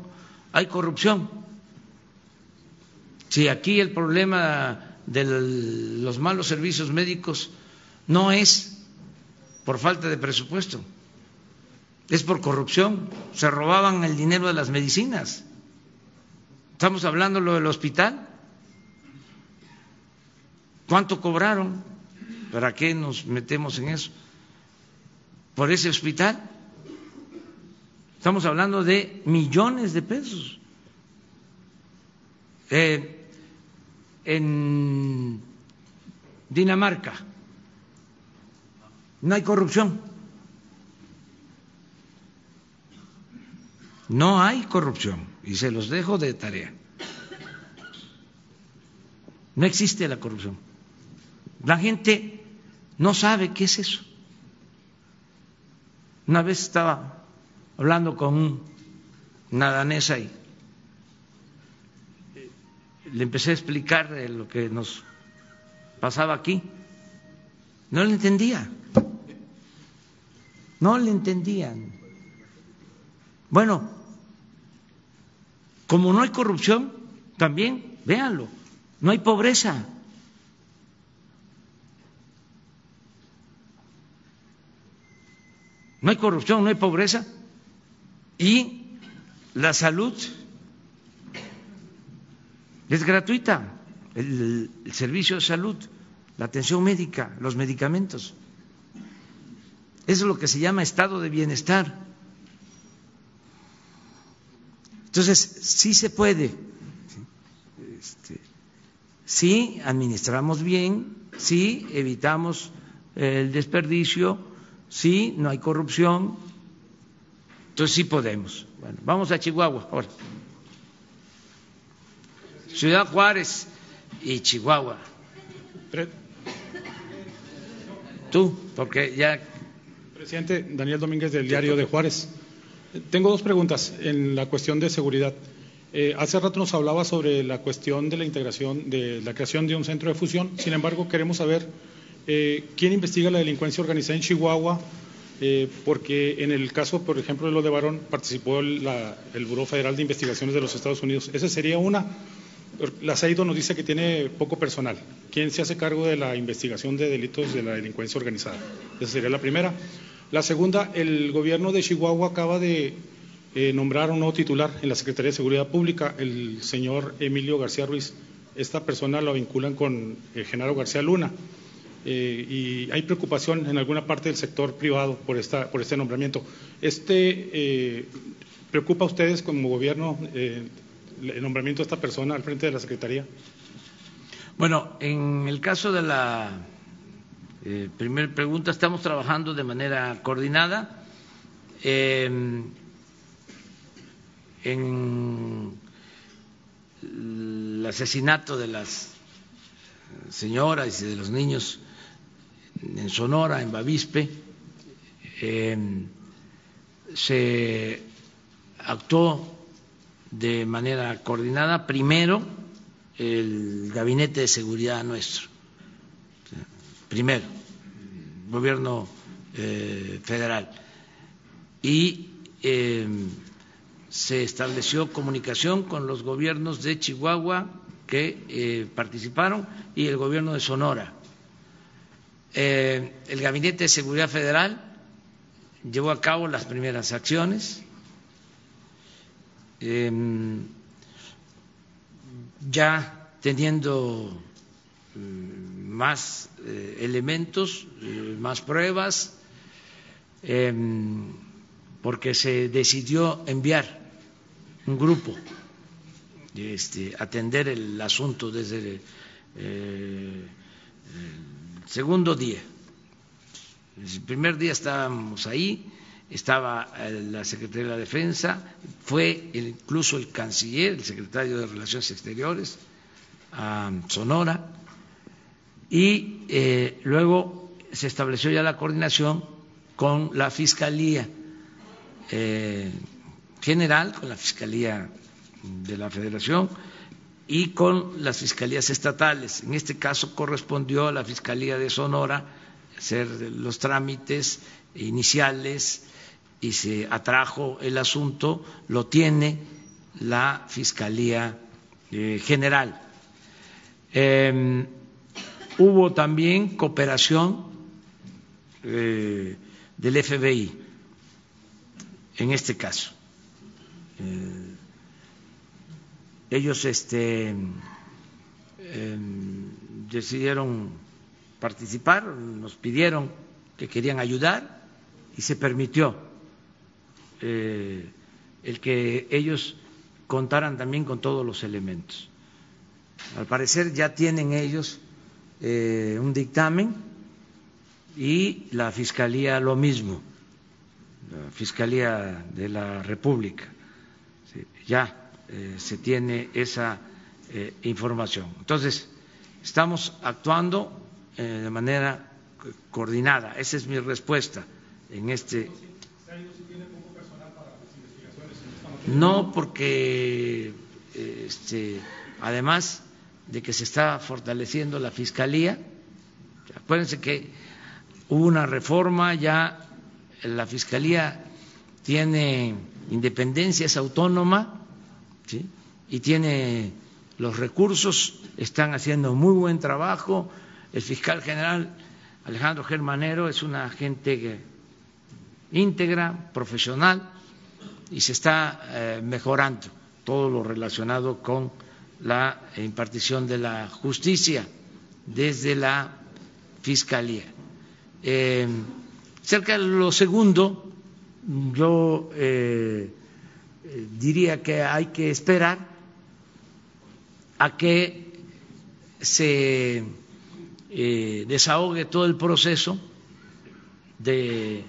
hay corrupción. Si aquí el problema de los malos servicios médicos no es por falta de presupuesto, es por corrupción. Se robaban el dinero de las medicinas. Estamos hablando lo del hospital. ¿Cuánto cobraron? ¿Para qué nos metemos en eso? Por ese hospital. Estamos hablando de millones de pesos. Eh, en Dinamarca no hay corrupción. No hay corrupción y se los dejo de tarea. No existe la corrupción. La gente no sabe qué es eso. Una vez estaba hablando con una danesa y le empecé a explicar lo que nos pasaba aquí. No le entendía. No le entendían. Bueno, como no hay corrupción, también, véanlo, no hay pobreza. No hay corrupción, no hay pobreza. Y la salud es gratuita, el, servicio de salud, la atención médica, los medicamentos. Eso es lo que se llama estado de bienestar. Entonces, sí se puede. Este, sí administramos bien, sí evitamos el desperdicio, sí no hay corrupción. Entonces sí podemos. Bueno, vamos a Chihuahua ahora. Ciudad Juárez y Chihuahua. Tú, porque ya. Presidente Daniel Domínguez del Diario de Juárez. Tengo dos preguntas en la cuestión de seguridad. Eh, hace rato nos hablaba sobre la cuestión de la integración, de la creación de un centro de fusión. Sin embargo, queremos saber eh, quién investiga la delincuencia organizada en Chihuahua, eh, porque en el caso, por ejemplo, de lo de Barón, participó el, el Buró Federal de Investigaciones de los Estados Unidos. Esa sería una. La CEIDO nos dice que tiene poco personal. ¿Quién se hace cargo de la investigación de delitos de la delincuencia organizada? Esa sería la primera. La segunda, el gobierno de Chihuahua acaba de eh, nombrar un nuevo titular en la Secretaría de Seguridad Pública, el señor Emilio García Ruiz. Esta persona lo vinculan con eh, Genaro García Luna. eh, y hay preocupación en alguna parte del sector privado por, por este nombramiento. Este, ¿Preocupa a ustedes como gobierno el nombramiento de esta persona al frente de la Secretaría? Bueno, en el caso de la eh, primera pregunta, estamos trabajando de manera coordinada. Eh, en el asesinato de las señoras y de los niños en Sonora, en Bavispe, eh, se actuó de manera coordinada primero el gabinete de seguridad nuestro, primero, el gobierno eh, federal, y eh, se estableció comunicación con los gobiernos de Chihuahua que eh, participaron y el gobierno de Sonora. el gabinete de seguridad federal llevó a cabo las primeras acciones ya teniendo mm, más eh, elementos, eh, más pruebas, em, porque se decidió enviar un grupo este, atender el asunto desde eh, el segundo día. El primer día estábamos ahí, estaba la Secretaría de la Defensa, fue incluso el canciller, el secretario de Relaciones Exteriores a Sonora, y eh, luego se estableció ya la coordinación con la Fiscalía eh, General, con la Fiscalía de la Federación y con las fiscalías estatales. En este caso correspondió a la Fiscalía de Sonora hacer los trámites iniciales y se atrajo el asunto, lo tiene la Fiscalía eh, General. Em, hubo también cooperación eh, del FBI en este caso. Eh, ellos este, em, decidieron participar, nos pidieron que querían ayudar y se permitió eh, el que ellos contaran también con todos los elementos. Al parecer ya tienen ellos eh, un dictamen y la Fiscalía lo mismo, la Fiscalía de la República. ya eh, se tiene esa información. Entonces, estamos actuando de manera coordinada. Esa es mi respuesta en este No, porque este, además de que se está fortaleciendo la fiscalía, acuérdense que hubo una reforma, ya la fiscalía tiene independencia, es autónoma y tiene los recursos, están haciendo muy buen trabajo. El fiscal general Alejandro Germanero es una agente íntegra, profesional y se está eh, mejorando todo lo relacionado con la impartición de la justicia desde la Fiscalía. Eh, cerca de lo segundo, yo eh, diría que hay que esperar a que se desahogue todo el proceso de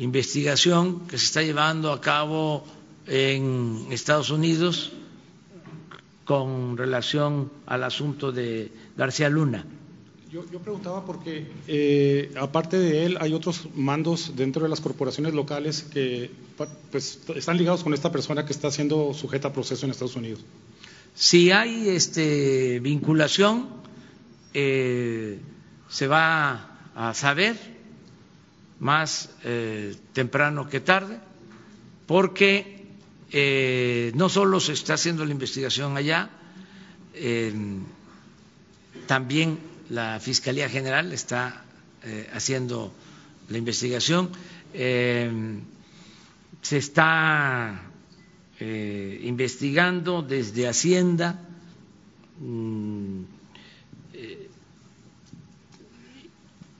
investigación que se está llevando a cabo en Estados Unidos con relación al asunto de García Luna. Yo, preguntaba porque, eh, aparte de él, hay otros mandos dentro de las corporaciones locales que pues, están ligados con esta persona que está siendo sujeta a proceso en Estados Unidos. Si hay este, vinculación, eh, se va a saber más eh, temprano que tarde, porque eh, no solo se está haciendo la investigación allá, eh, también la Fiscalía General está haciendo la investigación, se está investigando desde Hacienda.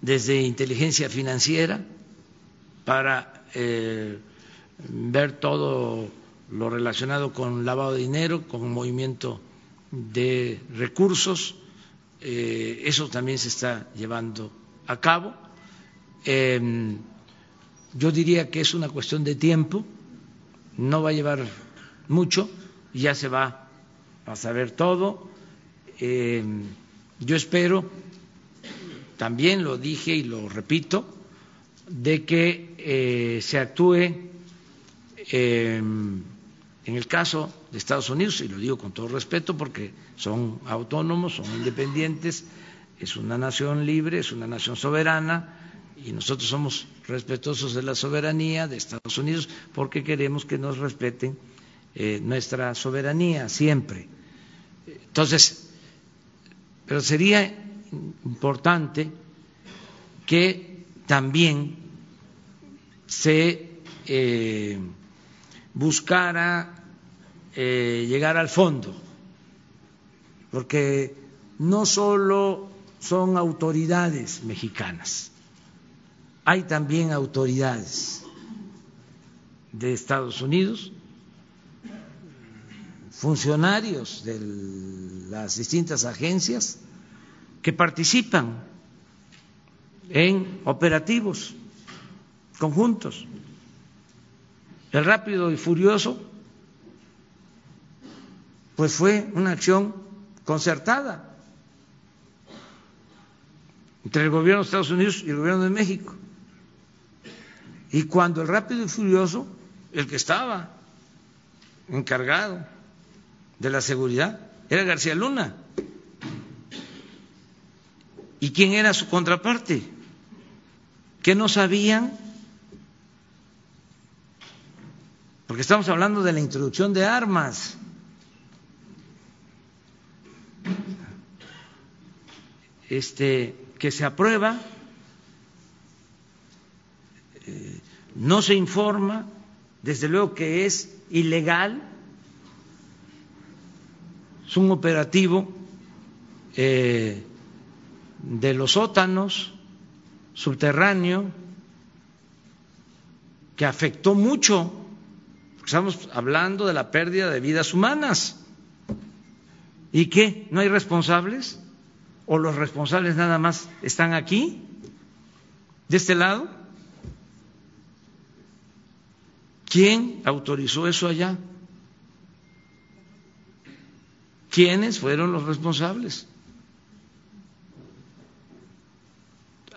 Desde inteligencia financiera para eh, ver todo lo relacionado con lavado de dinero, con movimiento de recursos. Eh, eso también se está llevando a cabo. Eh, yo diría que es una cuestión de tiempo, no va a llevar mucho, ya se va a saber todo. Eh, yo espero, también lo dije y lo repito, de que eh, se actúe eh, en el caso de Estados Unidos, y lo digo con todo respeto porque son autónomos, son independientes, es una nación libre, es una nación soberana, y nosotros somos respetuosos de la soberanía de Estados Unidos porque queremos que nos respeten eh, nuestra soberanía siempre. Entonces, pero sería importante que también se eh, buscara eh, llegar al fondo, porque no solo son autoridades mexicanas, hay también autoridades de Estados Unidos, funcionarios de las distintas agencias que participan en operativos conjuntos. El rápido y furioso, pues fue una acción concertada entre el gobierno de Estados Unidos y el gobierno de México. Y cuando el rápido y furioso, el que estaba encargado de la seguridad era García Luna. ¿Y quién era su contraparte? ¿Que no sabían? Porque estamos hablando de la introducción de armas. Este, que se aprueba no se informa, desde luego que es ilegal, es un operativo eh, de los sótanos subterráneo que afectó mucho, estamos hablando de la pérdida de vidas humanas. ¿Y qué? ¿No hay responsables? ¿O los responsables nada más están aquí, de este lado? ¿Quién autorizó eso allá? ¿Quiénes fueron los responsables?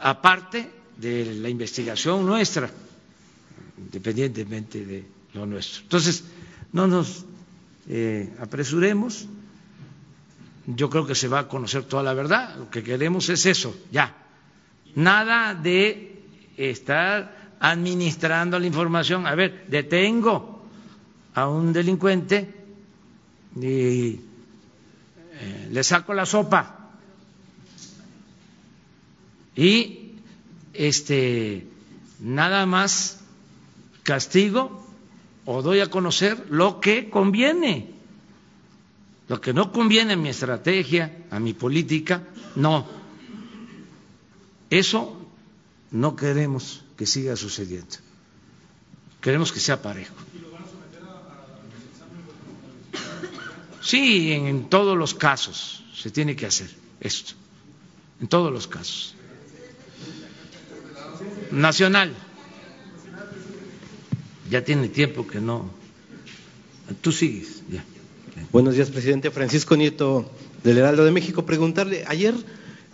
Aparte de la investigación nuestra, independientemente de lo nuestro. Entonces, no nos eh, apresuremos. Yo creo que se va a conocer toda la verdad. Lo que queremos es eso, ya. Nada de estar administrando la información. A ver, detengo a un delincuente y eh, le saco la sopa y este nada más castigo o doy a conocer lo que conviene. Lo que no conviene a mi estrategia, a mi política, no. Eso no queremos que siga sucediendo. Queremos que sea parejo. Sí, en, todos los casos se tiene que hacer esto, en todos los casos. Nacional. Ya tiene tiempo que no. Tú sigues, ya. Buenos días, presidente. Francisco Nieto, del Heraldo de México. Preguntarle, ayer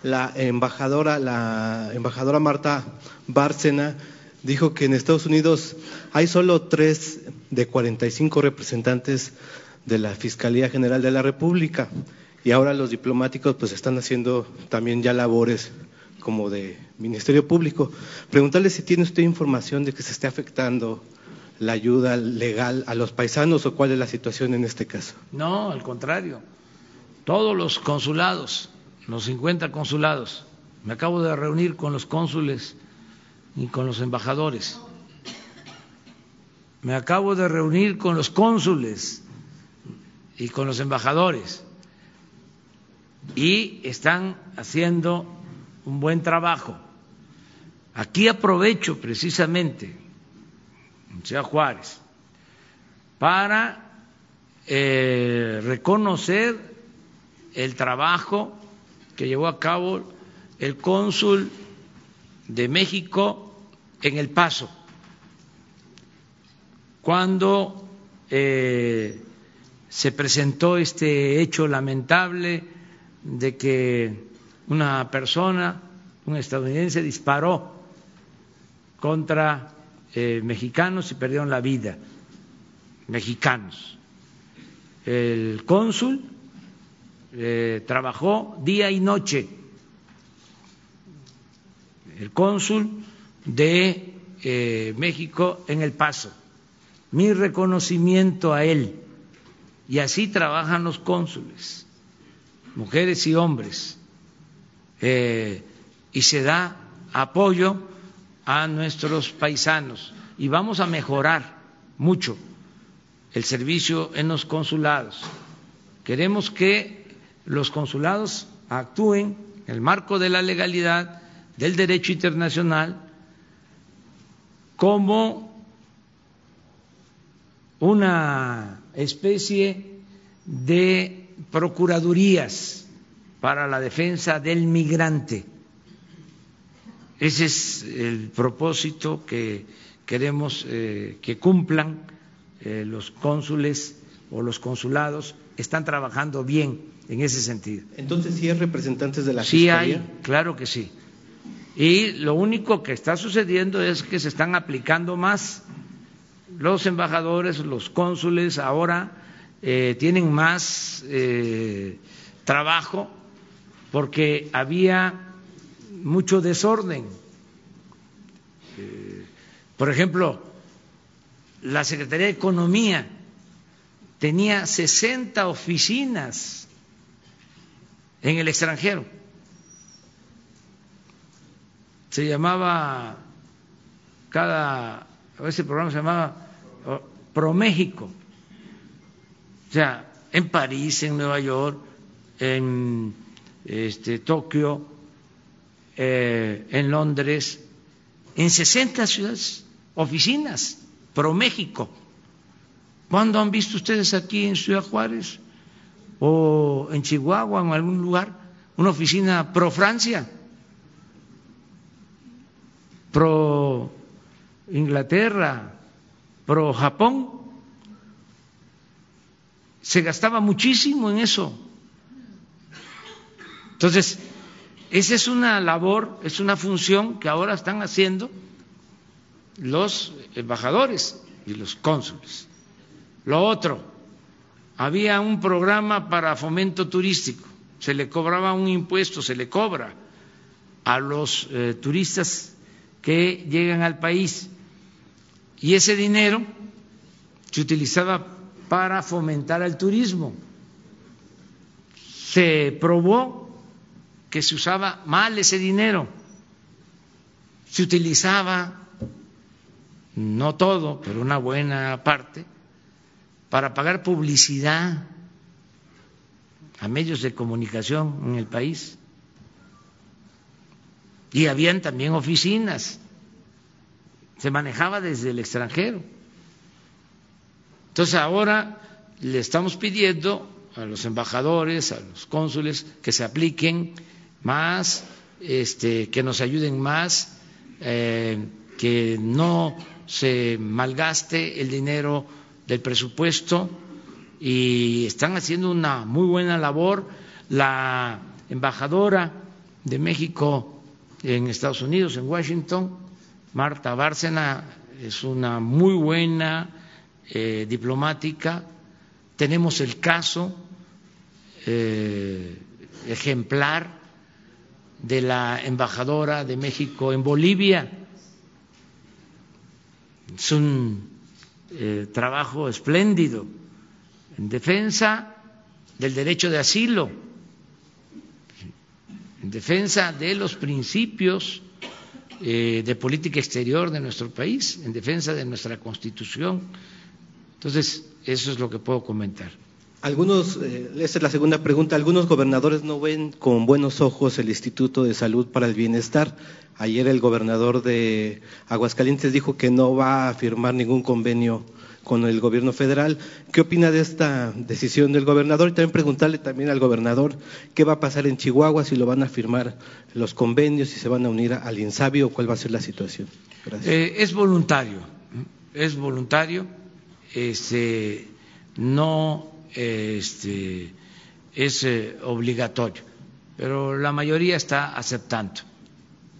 la embajadora, la embajadora Marta Bárcena dijo que en Estados Unidos hay solo tres de 45 representantes de la Fiscalía General de la República y ahora los diplomáticos pues están haciendo también ya labores como de Ministerio Público. Preguntarle si tiene usted información de que se esté afectando la ayuda legal a los paisanos o cuál es la situación en este caso. No, al contrario. Todos los consulados los 50 consulados. Me acabo de reunir con los cónsules y con los embajadores. Me acabo de reunir con los cónsules y con los embajadores. Y están haciendo un buen trabajo. Aquí aprovecho precisamente, en Ciudad Juárez, para eh, reconocer el trabajo que llevó a cabo el cónsul de México en El Paso, cuando eh, se presentó este hecho lamentable de que una persona, un estadounidense, disparó contra eh, mexicanos y perdieron la vida, mexicanos. El cónsul eh, trabajó día y noche, el cónsul de eh, México en El Paso. Mi reconocimiento a él. Y así trabajan los cónsules, mujeres y hombres. Y se da apoyo a nuestros paisanos y vamos a mejorar mucho el servicio en los consulados. Queremos que los consulados actúen en el marco de la legalidad, del derecho internacional, como una especie de procuradurías para la defensa del migrante ese es el propósito que queremos eh, que cumplan eh, los cónsules o los consulados. Están trabajando bien en ese sentido. Entonces, ¿sí hay representantes de la Sí hay, claro que sí. Y lo único que está sucediendo es que se están aplicando más. Los embajadores, los cónsules ahora eh, tienen más trabajo porque había mucho desorden. Eh, por ejemplo, la Secretaría de Economía tenía 60 oficinas en el extranjero. Se llamaba, cada, ese programa se llamaba oh, ProMéxico. O sea, en París, en Nueva York, en este, Tokio, eh, en Londres, en 60 ciudades, oficinas, pro México. ¿Cuándo han visto ustedes aquí en Ciudad Juárez o en Chihuahua o en algún lugar una oficina pro Francia, pro Inglaterra, pro Japón? Se gastaba muchísimo en eso. Entonces, esa es una labor, es una función que ahora están haciendo los embajadores y los cónsules. Lo otro, había un programa para fomento turístico, se le cobraba un impuesto, se le cobra a los eh, turistas que llegan al país y ese dinero se utilizaba para fomentar el turismo. Se probó que se usaba mal ese dinero, se utilizaba, no todo, pero una buena parte, para pagar publicidad a medios de comunicación en el país. Y habían también oficinas, se manejaba desde el extranjero. Entonces ahora le estamos pidiendo a los embajadores, a los cónsules, que se apliquen más, este, que nos ayuden más, eh, que no se malgaste el dinero del presupuesto y están haciendo una muy buena labor. La embajadora de México en Estados Unidos, en Washington, Marta Bárcena, es una muy buena eh, diplomática. Tenemos el caso eh, ejemplar de la embajadora de México en Bolivia. Es un eh, trabajo espléndido en defensa del derecho de asilo, en defensa de los principios eh, de política exterior de nuestro país, en defensa de nuestra constitución. Entonces, eso es lo que puedo comentar. Algunos, eh, esta es la segunda pregunta, algunos gobernadores no ven con buenos ojos el Instituto de Salud para el Bienestar. Ayer el gobernador de Aguascalientes dijo que no va a firmar ningún convenio con el gobierno federal. ¿Qué opina de esta decisión del gobernador? Y también preguntarle también al gobernador qué va a pasar en Chihuahua, si lo van a firmar los convenios, si se van a unir al INSABI o cuál va a ser la situación. Gracias. Eh, es voluntario, es voluntario, este, no este, es eh, obligatorio, pero la mayoría está aceptando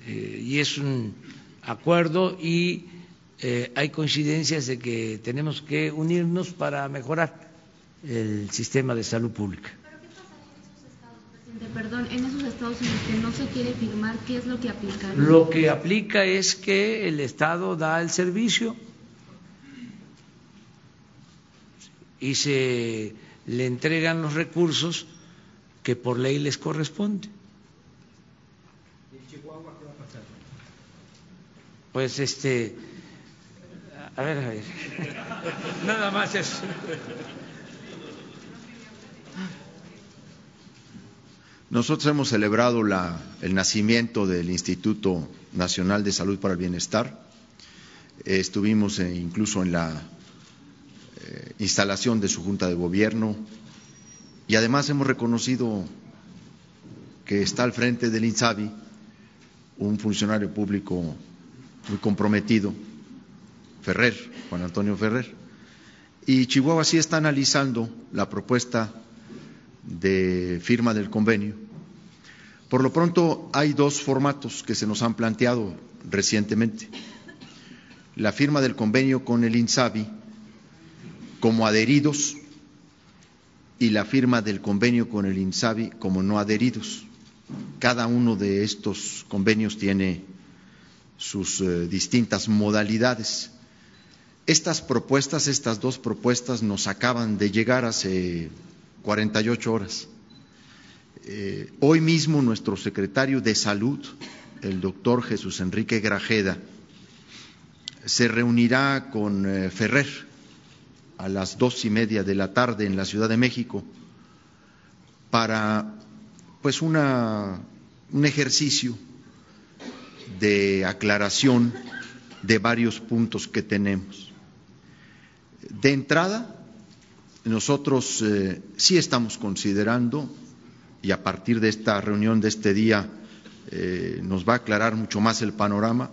eh, y es un acuerdo y eh, hay coincidencias de que tenemos que unirnos para mejorar el sistema de salud pública. ¿Pero qué pasa en esos estados, presidente? Perdón, en esos estados en los que no se quiere firmar, ¿qué es lo que aplica? Lo que aplica es que el Estado da el servicio y se le entregan los recursos que por ley les corresponde. ¿En Chihuahua qué va a pasar? Pues este, a ver, a ver, nada más eso. Nosotros hemos celebrado la, el nacimiento del Instituto Nacional de Salud para el Bienestar. Estuvimos eh, incluso en la instalación de su Junta de Gobierno y además hemos reconocido que está al frente del INSABI un funcionario público muy comprometido, Ferrer, Juan Antonio Ferrer. Y Chihuahua sí está analizando la propuesta de firma del convenio. Por lo pronto hay dos formatos que se nos han planteado recientemente. La firma del convenio con el INSABI como adheridos y la firma del convenio con el INSABI como no adheridos. Cada uno de estos convenios tiene sus eh, distintas modalidades. Estas propuestas, estas dos propuestas nos acaban de llegar hace 48 horas. Eh, hoy mismo nuestro secretario de Salud, el doctor Jesús Enrique Grajeda, se reunirá con eh, Ferrer a las dos y media de la tarde en la Ciudad de México para pues una, un ejercicio de aclaración de varios puntos que tenemos. De entrada, nosotros eh, sí estamos considerando, y a partir de esta reunión de este día eh, nos va a aclarar mucho más el panorama,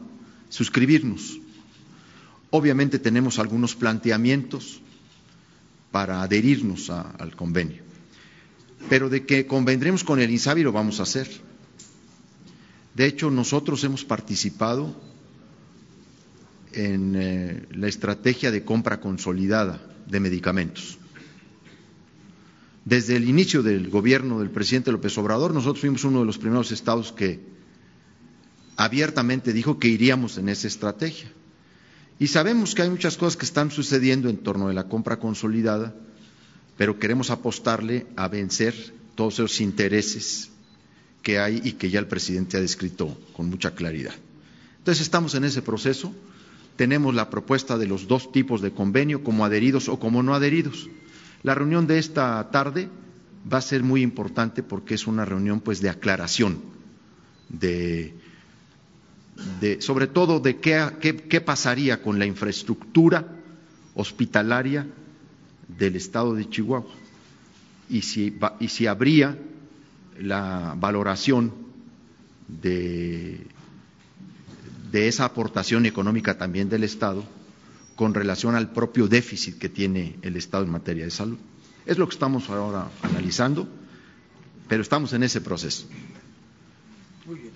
suscribirnos. Obviamente tenemos algunos planteamientos para adherirnos al convenio, pero de que convendremos con el INSABI lo vamos a hacer. De hecho, nosotros hemos participado en eh, la estrategia de compra consolidada de medicamentos. Desde el inicio del gobierno del presidente López Obrador, nosotros fuimos uno de los primeros estados que abiertamente dijo que iríamos en esa estrategia. Y sabemos que hay muchas cosas que están sucediendo en torno de la compra consolidada, pero queremos apostarle a vencer todos esos intereses que hay y que ya el presidente ha descrito con mucha claridad. Entonces estamos en ese proceso, tenemos la propuesta de los dos tipos de convenio, como adheridos o como no adheridos. La reunión de esta tarde va a ser muy importante porque es una reunión pues de aclaración, de, de sobre todo de qué, qué, pasaría con la infraestructura hospitalaria del estado de Chihuahua y si, y si habría la valoración de, de esa aportación económica también del Estado con relación al propio déficit que tiene el Estado en materia de salud. Es lo que estamos ahora analizando, pero estamos en ese proceso. Muy bien.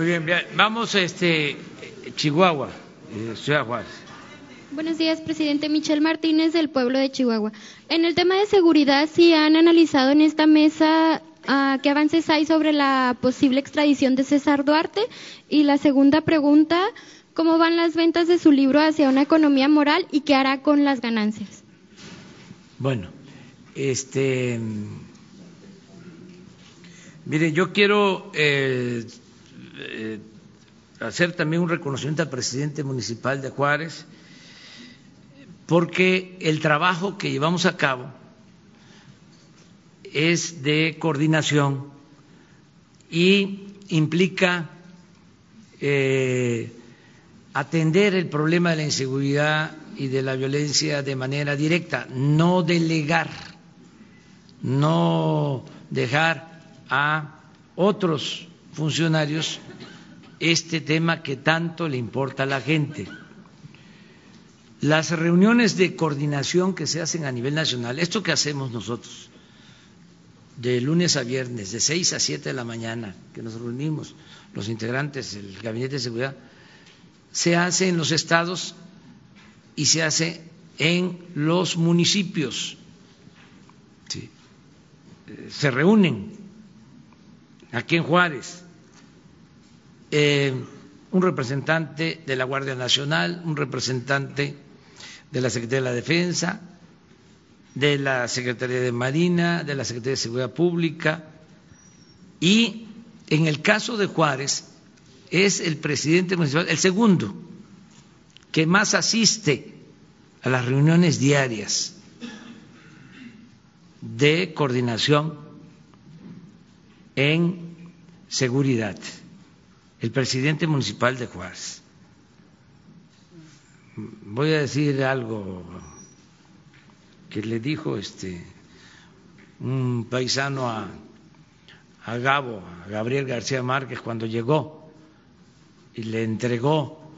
Muy bien, vamos a este, Chihuahua, eh, Ciudad Juárez. Buenos días, presidente Michel Martínez del pueblo de Chihuahua. En el tema de seguridad, ¿sí han analizado en esta mesa uh, qué avances hay sobre la posible extradición de César Duarte? Y la segunda pregunta, cómo van las ventas de su libro hacia una economía moral y qué hará con las ganancias. Bueno, este, mire, yo quiero eh, eh, hacer también un reconocimiento al presidente municipal de Juárez porque el trabajo que llevamos a cabo es de coordinación y implica eh, atender el problema de la inseguridad y de la violencia de manera directa, no delegar, no dejar a otros funcionarios este tema que tanto le importa a la gente. Las reuniones de coordinación que se hacen a nivel nacional, esto que hacemos nosotros, de lunes a viernes, de 6 a 7 de la mañana, que nos reunimos los integrantes del Gabinete de Seguridad, se hace en los estados y se hace en los municipios. Se reúnen aquí en Juárez eh, un representante de la Guardia Nacional, un representante de la Secretaría de la Defensa, de la Secretaría de Marina, de la Secretaría de Seguridad Pública y en el caso de Juárez es el presidente municipal, el segundo, que más asiste a las reuniones diarias de coordinación en seguridad, el presidente municipal de Juárez. Voy a decir algo que le dijo este un paisano a, a Gabo, a Gabriel García Márquez, cuando llegó y le entregó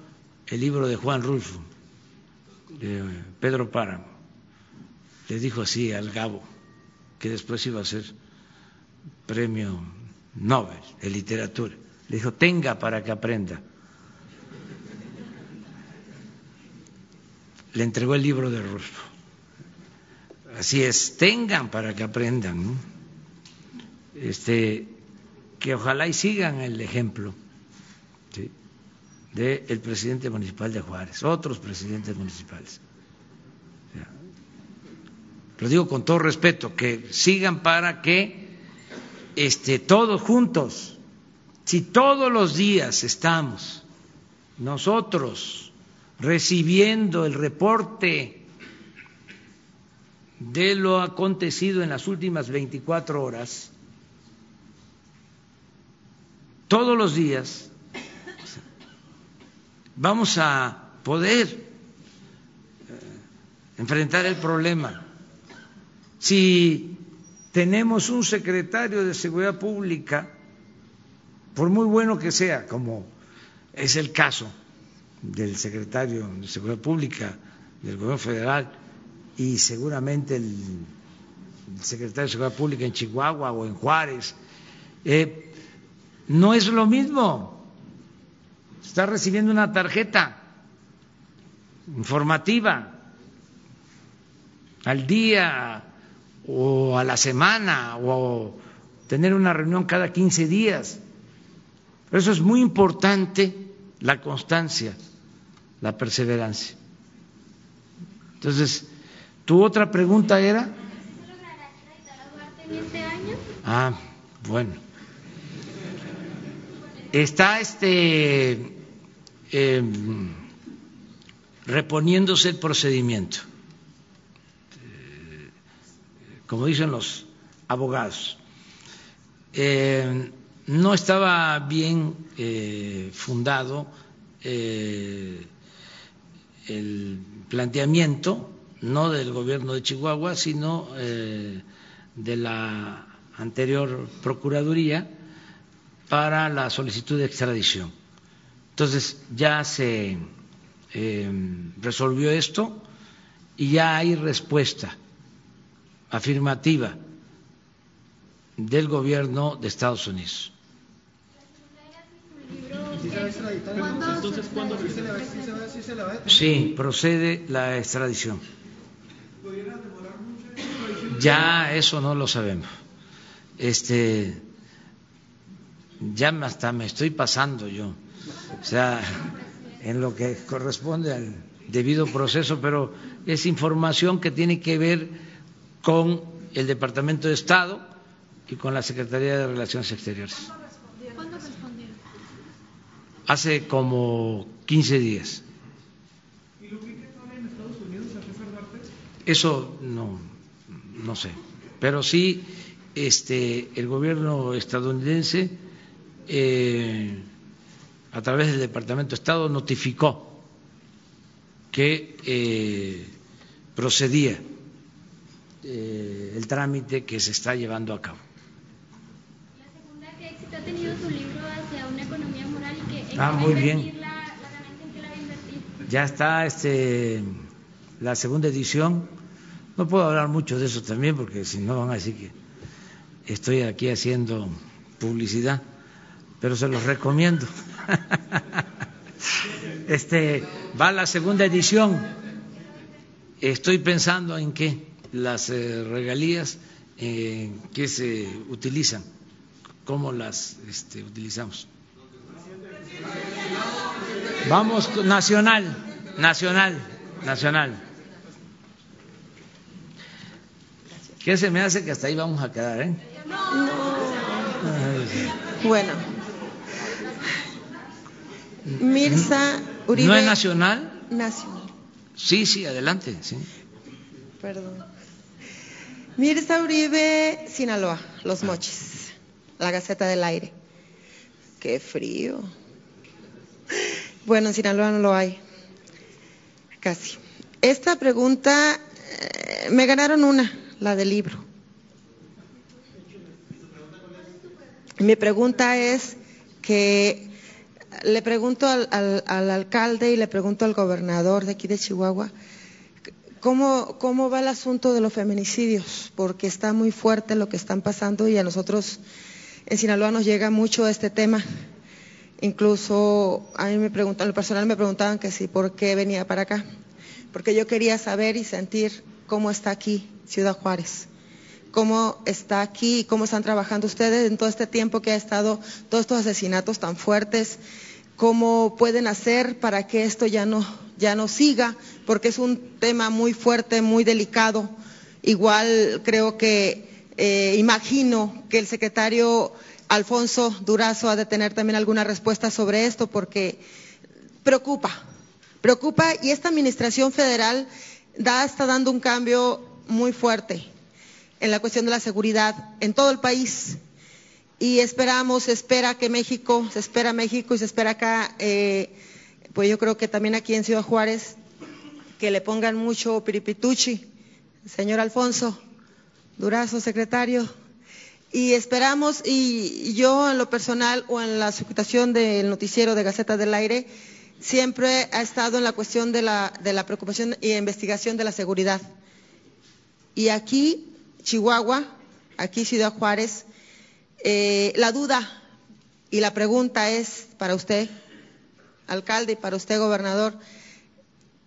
el libro de Juan Rulfo, de Pedro Páramo. Le dijo así al Gabo, que después iba a ser premio Nobel de literatura. Le dijo, tenga para que aprenda. Le entregó el libro de Rulfo. Así es, tengan para que aprendan. Este, que ojalá y sigan el ejemplo del presidente municipal de Juárez, otros presidentes municipales. Lo digo con todo respeto, que sigan para que este, todos juntos, si todos los días estamos nosotros recibiendo el reporte de lo acontecido en las últimas 24 horas, todos los días vamos a poder eh, enfrentar el problema. Si tenemos un secretario de Seguridad Pública, por muy bueno que sea, como es el caso del secretario de Seguridad Pública del Gobierno Federal, y seguramente el, secretario de Seguridad Pública en Chihuahua o en Juárez, eh, no es lo mismo. Está recibiendo una tarjeta informativa al día o a la semana o tener una reunión cada 15 días. Por eso es muy importante la constancia, la perseverancia. Entonces, ¿Tu otra pregunta era? este año? Ah, bueno. Está este em, reponiéndose el procedimiento, eh, como dicen los abogados. Em, no estaba bien eh, fundado eh, el planteamiento no del gobierno de Chihuahua, sino eh, de la anterior Procuraduría para la solicitud de extradición. Entonces ya se eh, resolvió esto y ya hay respuesta afirmativa del gobierno de Estados Unidos. Sí, procede la extradición. Ya eso no lo sabemos. Este, ya hasta me estoy pasando yo, o sea, en lo que corresponde al debido proceso, pero es información que tiene que ver con el Departamento de Estado y con la Secretaría de Relaciones Exteriores. ¿Cuándo respondieron? Hace como 15 días. ¿Y lo que en Estados Unidos a pesar Eso no, no sé. Pero sí, este, el gobierno estadounidense, eh, a través del Departamento de Estado, notificó que eh, procedía eh, el trámite que se está llevando a cabo. La segunda, ¿qué éxito ha tenido su libro hacia una economía moral y que Ah, muy bien. La, la en qué la va a invertir? Ya está este, la segunda edición. No puedo hablar mucho de eso también porque si no van a decir que estoy aquí haciendo publicidad, pero se los recomiendo. Este va la segunda edición. Estoy pensando en qué las eh, regalías en qué se utilizan, cómo las este, utilizamos. Vamos nacional, nacional, nacional. ¿Qué se me hace que hasta ahí vamos a quedar, eh? Bueno. Mirza Uribe. ¿No es nacional? Nacional, Sí, sí, adelante. Sí. perdón. Mirza Uribe, Sinaloa, Los Mochis, la Gaceta del Aire. Qué frío. Bueno, en Sinaloa no lo hay. Casi. Esta pregunta, eh, me ganaron una, la del libro. Mi pregunta es que le pregunto al, al- al alcalde y le pregunto al gobernador de aquí de Chihuahua, ¿cómo, ¿cómo va el asunto de los feminicidios? Porque está muy fuerte lo que están pasando y a nosotros en Sinaloa nos llega mucho este tema. Incluso a mí me preguntan, lo personal me preguntaban que si por qué venía para acá, porque yo quería saber y sentir cómo está aquí Ciudad Juárez cómo está aquí y cómo están trabajando ustedes en todo este tiempo que ha estado todos estos asesinatos tan fuertes, cómo pueden hacer para que esto ya no, ya no siga, porque es un tema muy fuerte, muy delicado. Igual creo que, eh, imagino que el secretario Alfonso Durazo ha de tener también alguna respuesta sobre esto, porque preocupa, preocupa y esta administración federal da, está dando un cambio muy fuerte en la cuestión de la seguridad en todo el país. Y esperamos, se espera que México, se espera México y se espera acá, eh, pues yo creo que también aquí en Ciudad Juárez, que le pongan mucho piripituchi, señor Alfonso Durazo, secretario. Y esperamos, y yo en lo personal o en la situación del noticiero de Gaceta del Aire, siempre ha estado en la cuestión de la, de la preocupación y investigación de la seguridad. Y aquí, Chihuahua, aquí Ciudad Juárez, eh, la duda y la pregunta es para usted, alcalde, y para usted, gobernador,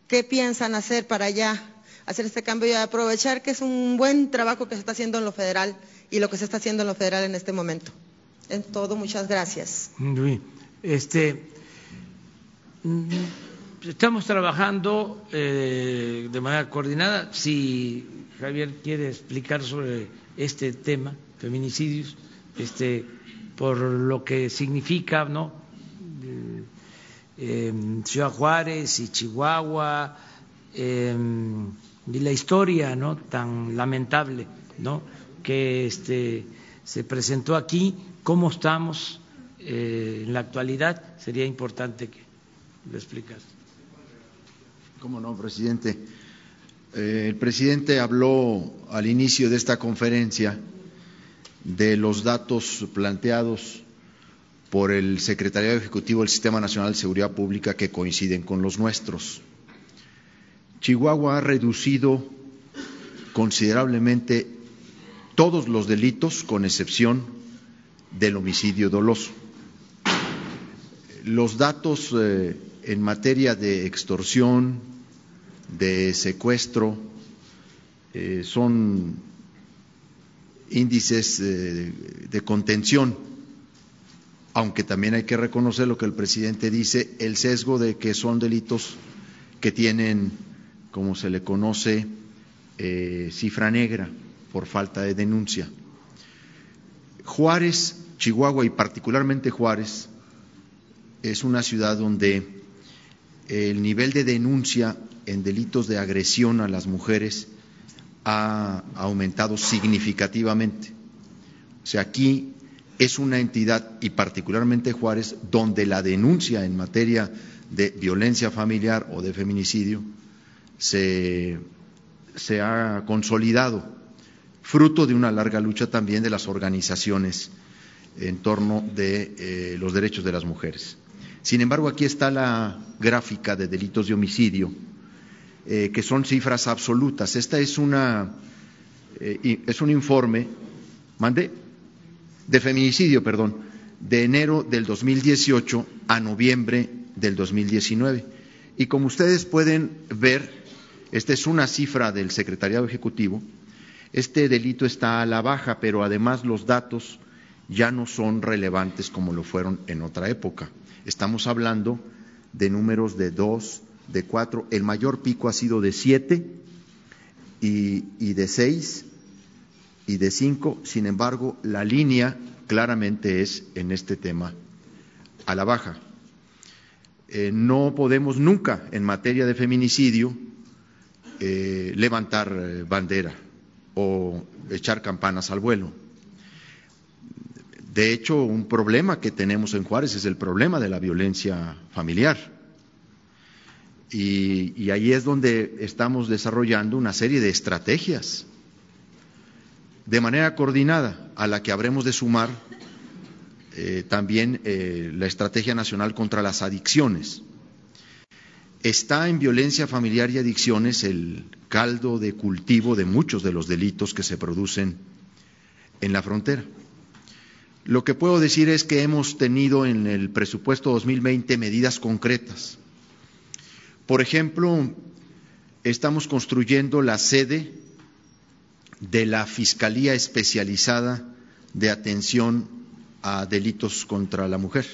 ¿qué piensan hacer para allá, hacer este cambio y aprovechar que es un buen trabajo que se está haciendo en lo federal y lo que se está haciendo en lo federal en este momento? En todo, muchas gracias. Este, mm, estamos trabajando eh, de manera coordinada. Si Javier quiere explicar sobre este tema, feminicidios, este, por lo que significa, ¿no? Eh, Ciudad Juárez y Chihuahua em, y la historia, ¿no? Tan lamentable, ¿no? Que este se presentó aquí, cómo estamos eh, en la actualidad, sería importante que lo explicas. ¿Cómo no, presidente? Eh, el presidente habló al inicio de esta conferencia de los datos planteados por el Secretariado Ejecutivo del Sistema Nacional de Seguridad Pública que coinciden con los nuestros. Chihuahua ha reducido considerablemente todos los delitos, con excepción del homicidio doloso. Los datos eh, en materia de extorsión, de secuestro, eh, son índices eh, de contención, aunque también hay que reconocer lo que el presidente dice, el sesgo de que son delitos que tienen, como se le conoce, eh, cifra negra por falta de denuncia. Juárez, Chihuahua y particularmente Juárez es una ciudad donde el nivel de denuncia en delitos de agresión a las mujeres ha aumentado significativamente. O sea, aquí es una entidad, y particularmente Juárez, donde la denuncia en materia de violencia familiar o de feminicidio se, ha consolidado, fruto de una larga lucha también de las organizaciones en torno de eh, los derechos de las mujeres. Sin embargo, aquí está la gráfica de delitos de homicidio, eh, que son cifras absolutas. Esta es una eh, es un informe, mande, de feminicidio, perdón, de enero del 2018 a noviembre del 2019. Y como ustedes pueden ver, esta es una cifra del Secretariado Ejecutivo. Este delito está a la baja, pero además los datos ya no son relevantes como lo fueron en otra época. Estamos hablando de números de dos, de cuatro, el mayor pico ha sido de siete y, de seis y de cinco, sin embargo, la línea claramente es en este tema a la baja. Eh, no podemos nunca, en materia de feminicidio, eh, levantar eh, bandera o echar campanas al vuelo de hecho, un problema que tenemos en Juárez es el problema de la violencia familiar. Y, ahí es donde estamos desarrollando una serie de estrategias de manera coordinada a la que habremos de sumar eh, también eh, la Estrategia Nacional contra las Adicciones. Está en violencia familiar y adicciones el caldo de cultivo de muchos de los delitos que se producen en la frontera. Lo que puedo decir es que hemos tenido en el presupuesto 2020 medidas concretas. Por ejemplo, estamos construyendo la sede de la Fiscalía Especializada de Atención a Delitos contra la Mujer.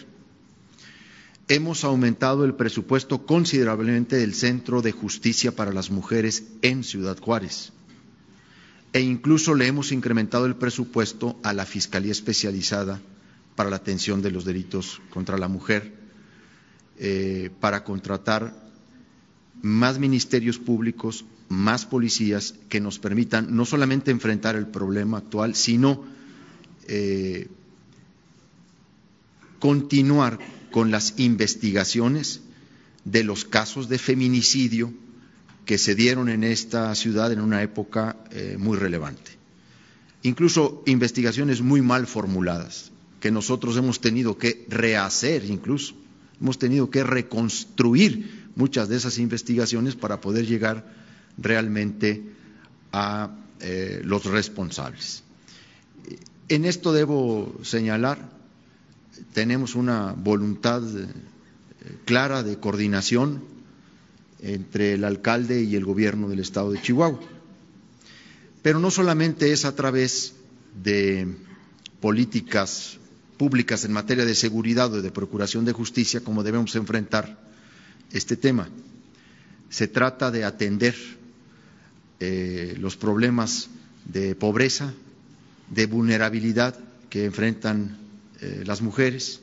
Hemos aumentado el presupuesto considerablemente del Centro de Justicia para las Mujeres en Ciudad Juárez e incluso le hemos incrementado el presupuesto a la Fiscalía Especializada para la atención de los delitos contra la mujer, eh, para contratar más ministerios públicos, más policías que nos permitan no solamente enfrentar el problema actual, sino eh, continuar con las investigaciones de los casos de feminicidio que se dieron en esta ciudad en una época eh, muy relevante. Incluso investigaciones muy mal formuladas, que nosotros hemos tenido que rehacer incluso, hemos tenido que reconstruir muchas de esas investigaciones para poder llegar realmente a eh, los responsables. En esto debo señalar, tenemos una voluntad eh, clara de coordinación entre el alcalde y el gobierno del estado de Chihuahua. Pero no solamente es a través de políticas públicas en materia de seguridad o de procuración de justicia como debemos enfrentar este tema. Se trata de atender eh, los problemas de pobreza, de vulnerabilidad que enfrentan eh, las mujeres,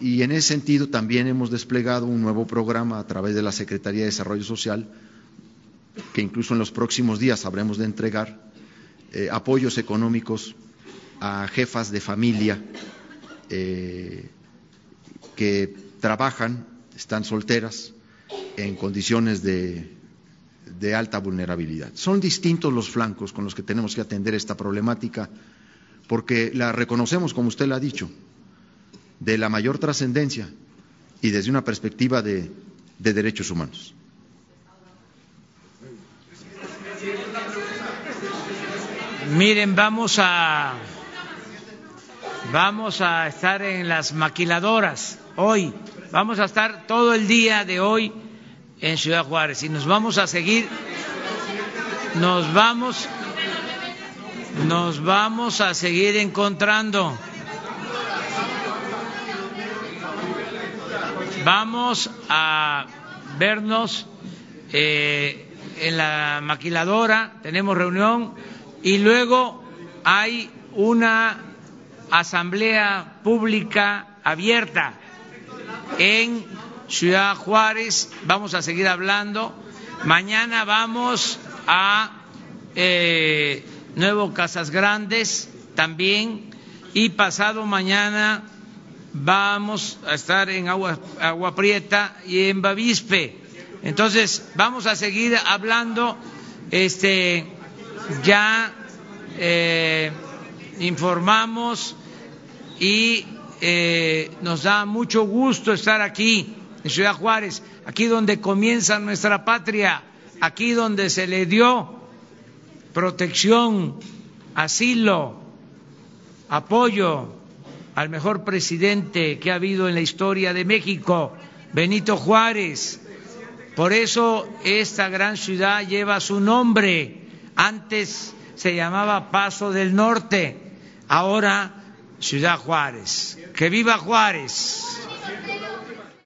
y en ese sentido también hemos desplegado un nuevo programa a través de la Secretaría de Desarrollo Social, que incluso en los próximos días habremos de entregar eh, apoyos económicos a jefas de familia que trabajan, están solteras, en condiciones de, de alta vulnerabilidad. Son distintos los flancos con los que tenemos que atender esta problemática, porque la reconocemos, como usted lo ha dicho, de la mayor trascendencia y desde una perspectiva de, derechos humanos. Miren, vamos a vamos a estar en las maquiladoras hoy. Vamos a estar todo el día de hoy en Ciudad Juárez y nos vamos a seguir nos vamos nos vamos a seguir encontrando. Vamos a vernos eh, en la maquiladora, tenemos reunión y luego hay una asamblea pública abierta en Ciudad Juárez. Vamos a seguir hablando. Mañana vamos a eh, Nuevo Casas Grandes también y pasado mañana vamos a estar en Agua, Agua Prieta y en Bavispe. Entonces, vamos a seguir hablando. Este, ya eh, informamos y eh, nos da mucho gusto estar aquí en Ciudad Juárez, aquí donde comienza nuestra patria, aquí donde se le dio protección, asilo, apoyo al mejor presidente que ha habido en la historia de México, Benito Juárez. Por eso esta gran ciudad lleva su nombre. Antes se llamaba Paso del Norte, ahora Ciudad Juárez. ¡Que viva Juárez!